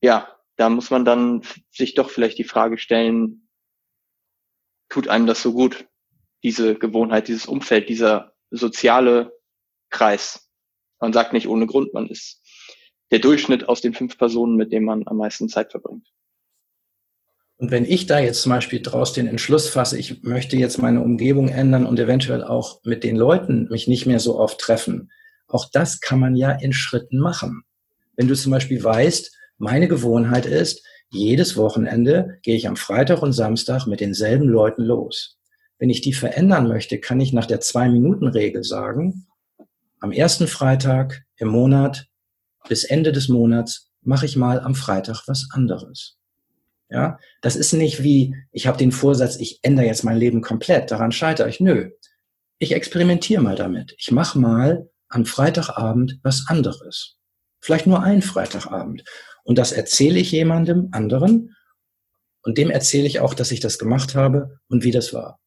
ja, da muss man dann sich doch vielleicht die Frage stellen, tut einem das so gut, diese Gewohnheit, dieses Umfeld, dieser soziale Kreis. Man sagt nicht ohne Grund, man ist der Durchschnitt aus den fünf Personen, mit denen man am meisten Zeit verbringt. Und wenn ich da jetzt zum Beispiel daraus den Entschluss fasse, ich möchte jetzt meine Umgebung ändern und eventuell auch mit den Leuten mich nicht mehr so oft treffen, auch das kann man ja in Schritten machen. Wenn du zum Beispiel weißt, meine Gewohnheit ist, jedes Wochenende gehe ich am Freitag und Samstag mit denselben Leuten los. Wenn ich die verändern möchte, kann ich nach der Zwei-Minuten-Regel sagen, am ersten Freitag im Monat bis Ende des Monats mache ich mal am Freitag was anderes. Ja, das ist nicht wie, ich habe den Vorsatz, ich ändere jetzt mein Leben komplett, daran scheitere ich. Nö, ich experimentiere mal damit. Ich mache mal an Freitagabend was anderes. Vielleicht nur ein Freitagabend. Und das erzähle ich jemandem anderen und dem erzähle ich auch, dass ich das gemacht habe und wie das war.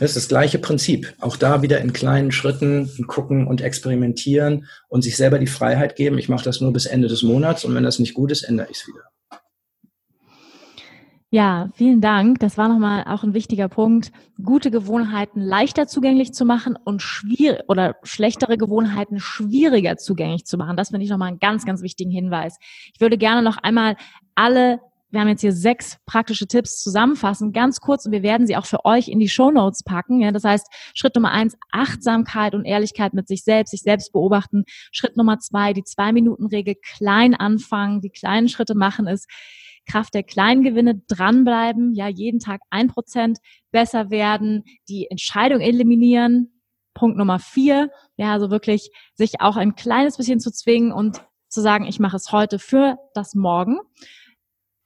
Das ist das gleiche Prinzip. Auch da wieder in kleinen Schritten gucken und experimentieren und sich selber die Freiheit geben. Ich mache das nur bis Ende des Monats und wenn das nicht gut ist, ändere ich es wieder. Ja, vielen Dank. Das war nochmal auch ein wichtiger Punkt, gute Gewohnheiten leichter zugänglich zu machen und schwierig oder schlechtere Gewohnheiten schwieriger zugänglich zu machen. Das finde ich nochmal einen ganz, ganz wichtigen Hinweis. Ich würde gerne noch einmal alle wir haben jetzt hier sechs praktische Tipps zusammenfassen, ganz kurz, und wir werden sie auch für euch in die Show Notes packen. Ja, das heißt, Schritt Nummer eins, Achtsamkeit und Ehrlichkeit mit sich selbst, sich selbst beobachten. Schritt Nummer zwei, die Zwei-Minuten-Regel klein anfangen, die kleinen Schritte machen ist Kraft der kleinen Gewinne dranbleiben, ja, jeden Tag ein Prozent besser werden, die Entscheidung eliminieren. Punkt Nummer vier, ja, also wirklich sich auch ein kleines bisschen zu zwingen und zu sagen, ich mache es heute für das Morgen.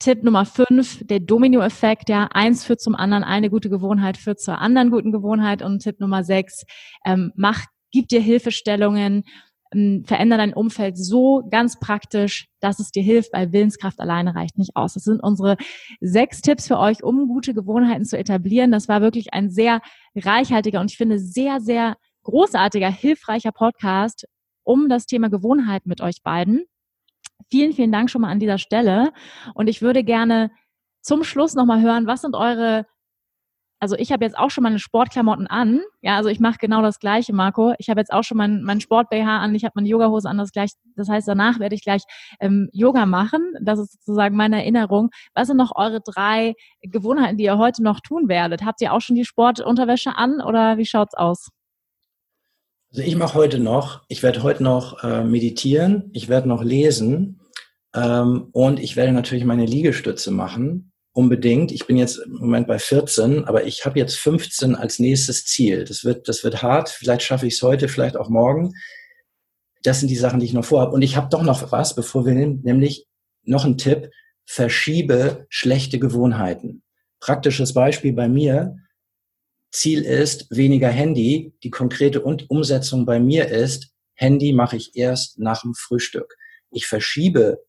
Tipp Nummer fünf, der Domino-Effekt, ja, eins führt zum anderen, eine gute Gewohnheit führt zur anderen guten Gewohnheit. Und Tipp Nummer sechs, ähm, mach, gib dir Hilfestellungen, ähm, veränder dein Umfeld so ganz praktisch, dass es dir hilft, weil Willenskraft alleine reicht nicht aus. Das sind unsere sechs Tipps für euch, um gute Gewohnheiten zu etablieren. Das war wirklich ein sehr reichhaltiger und ich finde sehr, sehr großartiger, hilfreicher Podcast um das Thema Gewohnheit mit euch beiden. Vielen, vielen Dank schon mal an dieser Stelle. Und ich würde gerne zum Schluss nochmal hören, was sind eure also ich habe jetzt auch schon meine Sportklamotten an. Ja, also ich mache genau das Gleiche, Marco. Ich habe jetzt auch schon mein, mein Sport-BH an, ich habe meine Yogahose an, das gleich. Das heißt, danach werde ich gleich ähm, Yoga machen. Das ist sozusagen meine Erinnerung. Was sind noch eure drei Gewohnheiten, die ihr heute noch tun werdet? Habt ihr auch schon die Sportunterwäsche an oder wie schaut's aus? Also ich mache heute noch, ich werde heute noch äh, meditieren, ich werde noch lesen ähm, und ich werde natürlich meine Liegestütze machen unbedingt. Ich bin jetzt im Moment bei 14, aber ich habe jetzt 15 als nächstes Ziel. Das wird, das wird hart. Vielleicht schaffe ich es heute, vielleicht auch morgen. Das sind die Sachen, die ich noch vorhabe. Und ich habe doch noch was, bevor wir nehmen, nämlich noch ein Tipp. Verschiebe schlechte Gewohnheiten. Praktisches Beispiel bei mir. Ziel ist weniger Handy. Die konkrete Umsetzung bei mir ist, Handy mache ich erst nach dem Frühstück. Ich verschiebe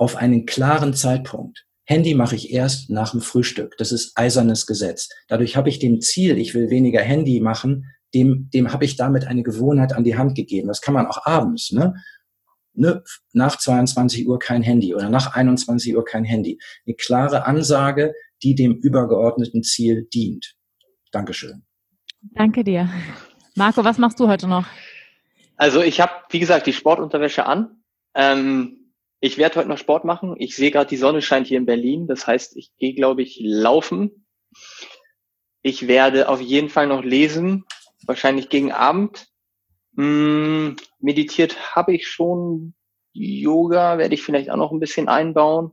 auf einen klaren Zeitpunkt. Handy mache ich erst nach dem Frühstück. Das ist eisernes Gesetz. Dadurch habe ich dem Ziel, ich will weniger Handy machen, dem, dem habe ich damit eine Gewohnheit an die Hand gegeben. Das kann man auch abends, ne? ne? Nach 22 Uhr kein Handy oder nach 21 Uhr kein Handy. Eine klare Ansage, die dem übergeordneten Ziel dient. Dankeschön. Danke dir. Marco, was machst du heute noch? Also ich habe, wie gesagt, die Sportunterwäsche an. Ähm, ich werde heute noch Sport machen. Ich sehe gerade, die Sonne scheint hier in Berlin. Das heißt, ich gehe, glaube ich, laufen. Ich werde auf jeden Fall noch lesen, wahrscheinlich gegen Abend. Hm, meditiert habe ich schon. Yoga werde ich vielleicht auch noch ein bisschen einbauen.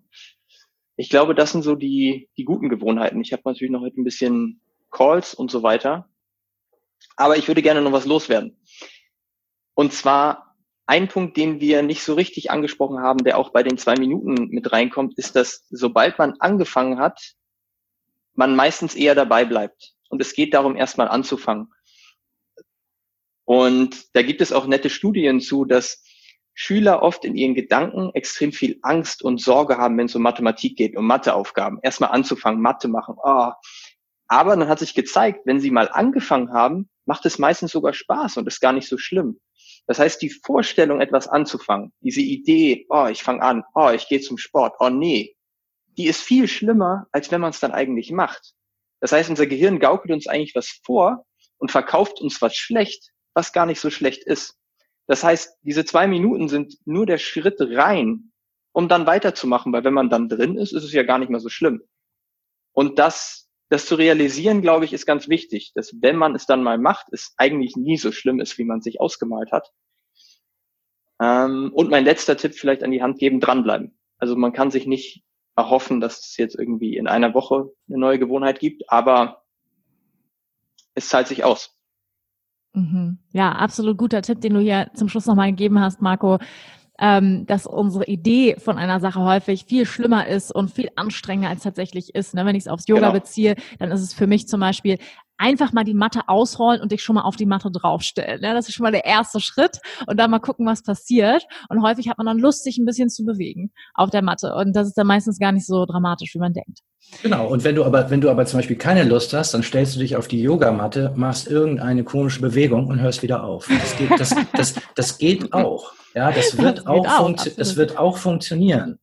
Ich glaube, das sind so die, die guten Gewohnheiten. Ich habe natürlich noch ein bisschen Calls und so weiter. Aber ich würde gerne noch was loswerden. Und zwar ein Punkt, den wir nicht so richtig angesprochen haben, der auch bei den zwei Minuten mit reinkommt, ist, dass sobald man angefangen hat, man meistens eher dabei bleibt. Und es geht darum, erstmal anzufangen. Und da gibt es auch nette Studien zu, dass Schüler oft in ihren Gedanken extrem viel Angst und Sorge haben, wenn es um Mathematik geht, um Matheaufgaben. Erstmal anzufangen, Mathe machen. Oh. Aber dann hat sich gezeigt, wenn sie mal angefangen haben, macht es meistens sogar Spaß und ist gar nicht so schlimm. Das heißt, die Vorstellung, etwas anzufangen, diese Idee, oh, ich fange an, oh, ich gehe zum Sport, oh nee, die ist viel schlimmer, als wenn man es dann eigentlich macht. Das heißt, unser Gehirn gaukelt uns eigentlich was vor und verkauft uns was schlecht, was gar nicht so schlecht ist. Das heißt, diese zwei Minuten sind nur der Schritt rein, um dann weiterzumachen, weil wenn man dann drin ist, ist es ja gar nicht mehr so schlimm. Und das das zu realisieren, glaube ich, ist ganz wichtig, dass wenn man es dann mal macht, es eigentlich nie so schlimm ist, wie man sich ausgemalt hat. Ähm, und mein letzter Tipp vielleicht an die Hand geben, dranbleiben. Also man kann sich nicht erhoffen, dass es jetzt irgendwie in einer Woche eine neue Gewohnheit gibt, aber es zahlt sich aus. Mhm. Ja, absolut guter Tipp, den du hier zum Schluss nochmal gegeben hast, Marco ähm, dass unsere Idee von einer Sache häufig viel schlimmer ist und viel anstrengender als tatsächlich ist. Ne? Wenn ich es aufs Yoga genau. beziehe, dann ist es für mich zum Beispiel einfach mal die Matte ausrollen und dich schon mal auf die Matte draufstellen. Ja, das ist schon mal der erste Schritt und dann mal gucken, was passiert. Und häufig hat man dann Lust, sich ein bisschen zu bewegen auf der Matte. Und das ist dann meistens gar nicht so dramatisch, wie man denkt. Genau. Und wenn du aber, wenn du aber zum Beispiel keine Lust hast, dann stellst du dich auf die Yogamatte, machst irgendeine komische Bewegung und hörst wieder auf. Das geht, das, das, das geht auch. Ja, das wird, das auch, auch das wird auch funktionieren.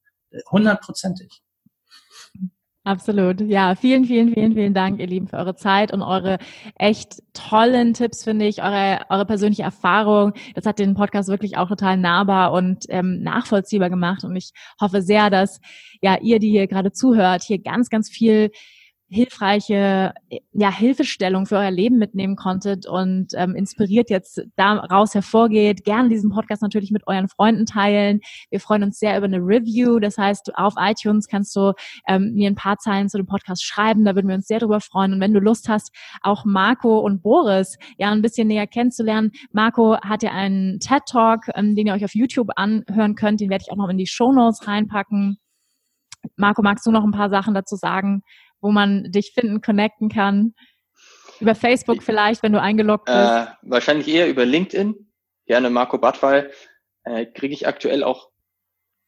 Hundertprozentig. Absolut. Ja, vielen, vielen, vielen, vielen Dank, ihr Lieben, für eure Zeit und eure echt tollen Tipps, finde ich, eure, eure persönliche Erfahrung. Das hat den Podcast wirklich auch total nahbar und ähm, nachvollziehbar gemacht. Und ich hoffe sehr, dass ja ihr, die hier gerade zuhört, hier ganz, ganz viel hilfreiche ja, Hilfestellung für euer Leben mitnehmen konntet und ähm, inspiriert jetzt daraus hervorgeht. Gerne diesen Podcast natürlich mit euren Freunden teilen. Wir freuen uns sehr über eine Review. Das heißt, auf iTunes kannst du ähm, mir ein paar Zeilen zu dem Podcast schreiben. Da würden wir uns sehr drüber freuen. Und wenn du Lust hast, auch Marco und Boris ja ein bisschen näher kennenzulernen. Marco hat ja einen TED Talk, ähm, den ihr euch auf YouTube anhören könnt. Den werde ich auch noch in die Show Notes reinpacken. Marco, magst du noch ein paar Sachen dazu sagen, wo man dich finden, connecten kann? Über Facebook vielleicht, wenn du eingeloggt bist? Äh, wahrscheinlich eher über LinkedIn. Gerne Marco Badwall. Äh, Kriege ich aktuell auch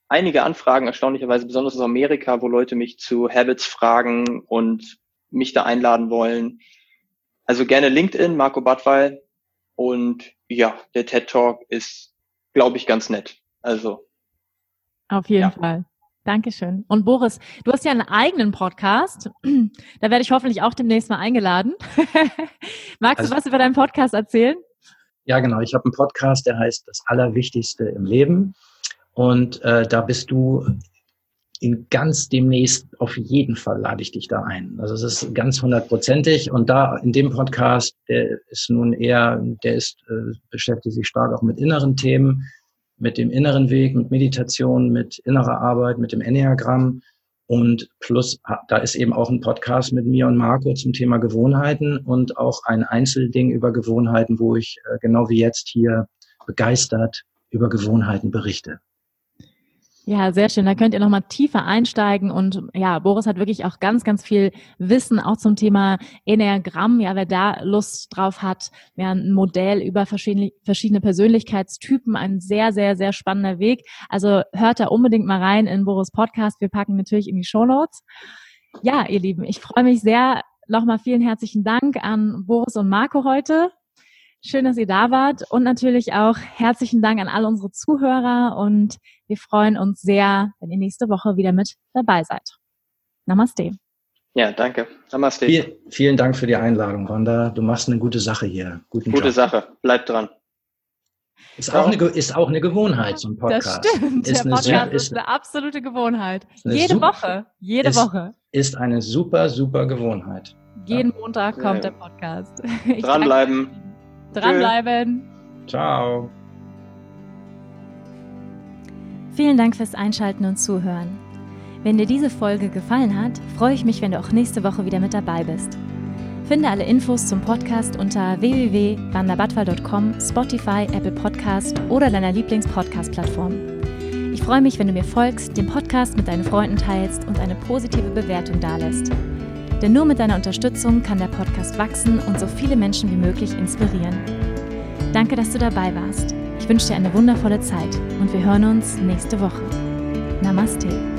einige Anfragen, erstaunlicherweise besonders aus Amerika, wo Leute mich zu Habits fragen und mich da einladen wollen. Also gerne LinkedIn, Marco Badwall. Und ja, der TED Talk ist, glaube ich, ganz nett. Also. Auf jeden ja. Fall. Dankeschön. Und Boris, du hast ja einen eigenen Podcast. Da werde ich hoffentlich auch demnächst mal eingeladen. Magst also, du was über deinen Podcast erzählen? Ja, genau. Ich habe einen Podcast, der heißt Das Allerwichtigste im Leben. Und äh, da bist du in ganz demnächst auf jeden Fall lade ich dich da ein. Also es ist ganz hundertprozentig und da in dem Podcast, der ist nun eher, der ist äh, beschäftigt sich stark auch mit inneren Themen, mit dem inneren Weg, mit Meditation, mit innerer Arbeit, mit dem Enneagramm und plus da ist eben auch ein Podcast mit mir und Marco zum Thema Gewohnheiten und auch ein Einzelding über Gewohnheiten, wo ich äh, genau wie jetzt hier begeistert über Gewohnheiten berichte. Ja, sehr schön. Da könnt ihr nochmal tiefer einsteigen. Und ja, Boris hat wirklich auch ganz, ganz viel Wissen auch zum Thema Enneagramm. Ja, wer da Lust drauf hat, ja, ein Modell über verschiedene, Persönlichkeitstypen, ein sehr, sehr, sehr spannender Weg. Also hört da unbedingt mal rein in Boris Podcast. Wir packen natürlich in die Show Notes. Ja, ihr Lieben, ich freue mich sehr. Nochmal vielen herzlichen Dank an Boris und Marco heute. Schön, dass ihr da wart und natürlich auch herzlichen Dank an alle unsere Zuhörer und wir freuen uns sehr, wenn ihr nächste Woche wieder mit dabei seid. Namaste. Ja, danke. Namaste. Viel, vielen Dank für die Einladung, Wanda. Du machst eine gute Sache hier. Guten gute Job. Sache. Bleib dran. Ist auch, eine, ist auch eine Gewohnheit, so ein Podcast. Das stimmt. Ist Der Podcast eine, ist, eine absolute Gewohnheit. Eine jede super, Woche. Jede ist, Woche. Ist eine super, super Gewohnheit. Jeden. Montag kommt ja. der Podcast. Dranbleiben. Dranbleiben. Ciao. Vielen Dank fürs Einschalten und Zuhören. Wenn dir diese Folge gefallen hat, freue ich mich, wenn du auch nächste Woche wieder mit dabei bist. Finde alle Infos zum Podcast unter www.wanderbadwal.com, Spotify, Apple Podcast oder deiner Lieblings-Podcast-Plattform. Ich freue mich, wenn du mir folgst, den Podcast mit deinen Freunden teilst und eine positive Bewertung dalässt. Denn nur mit deiner Unterstützung kann der Podcast wachsen und so viele Menschen wie möglich inspirieren. Danke, dass du dabei warst. Ich wünsche dir eine wundervolle Zeit und wir hören uns nächste Woche. Namaste.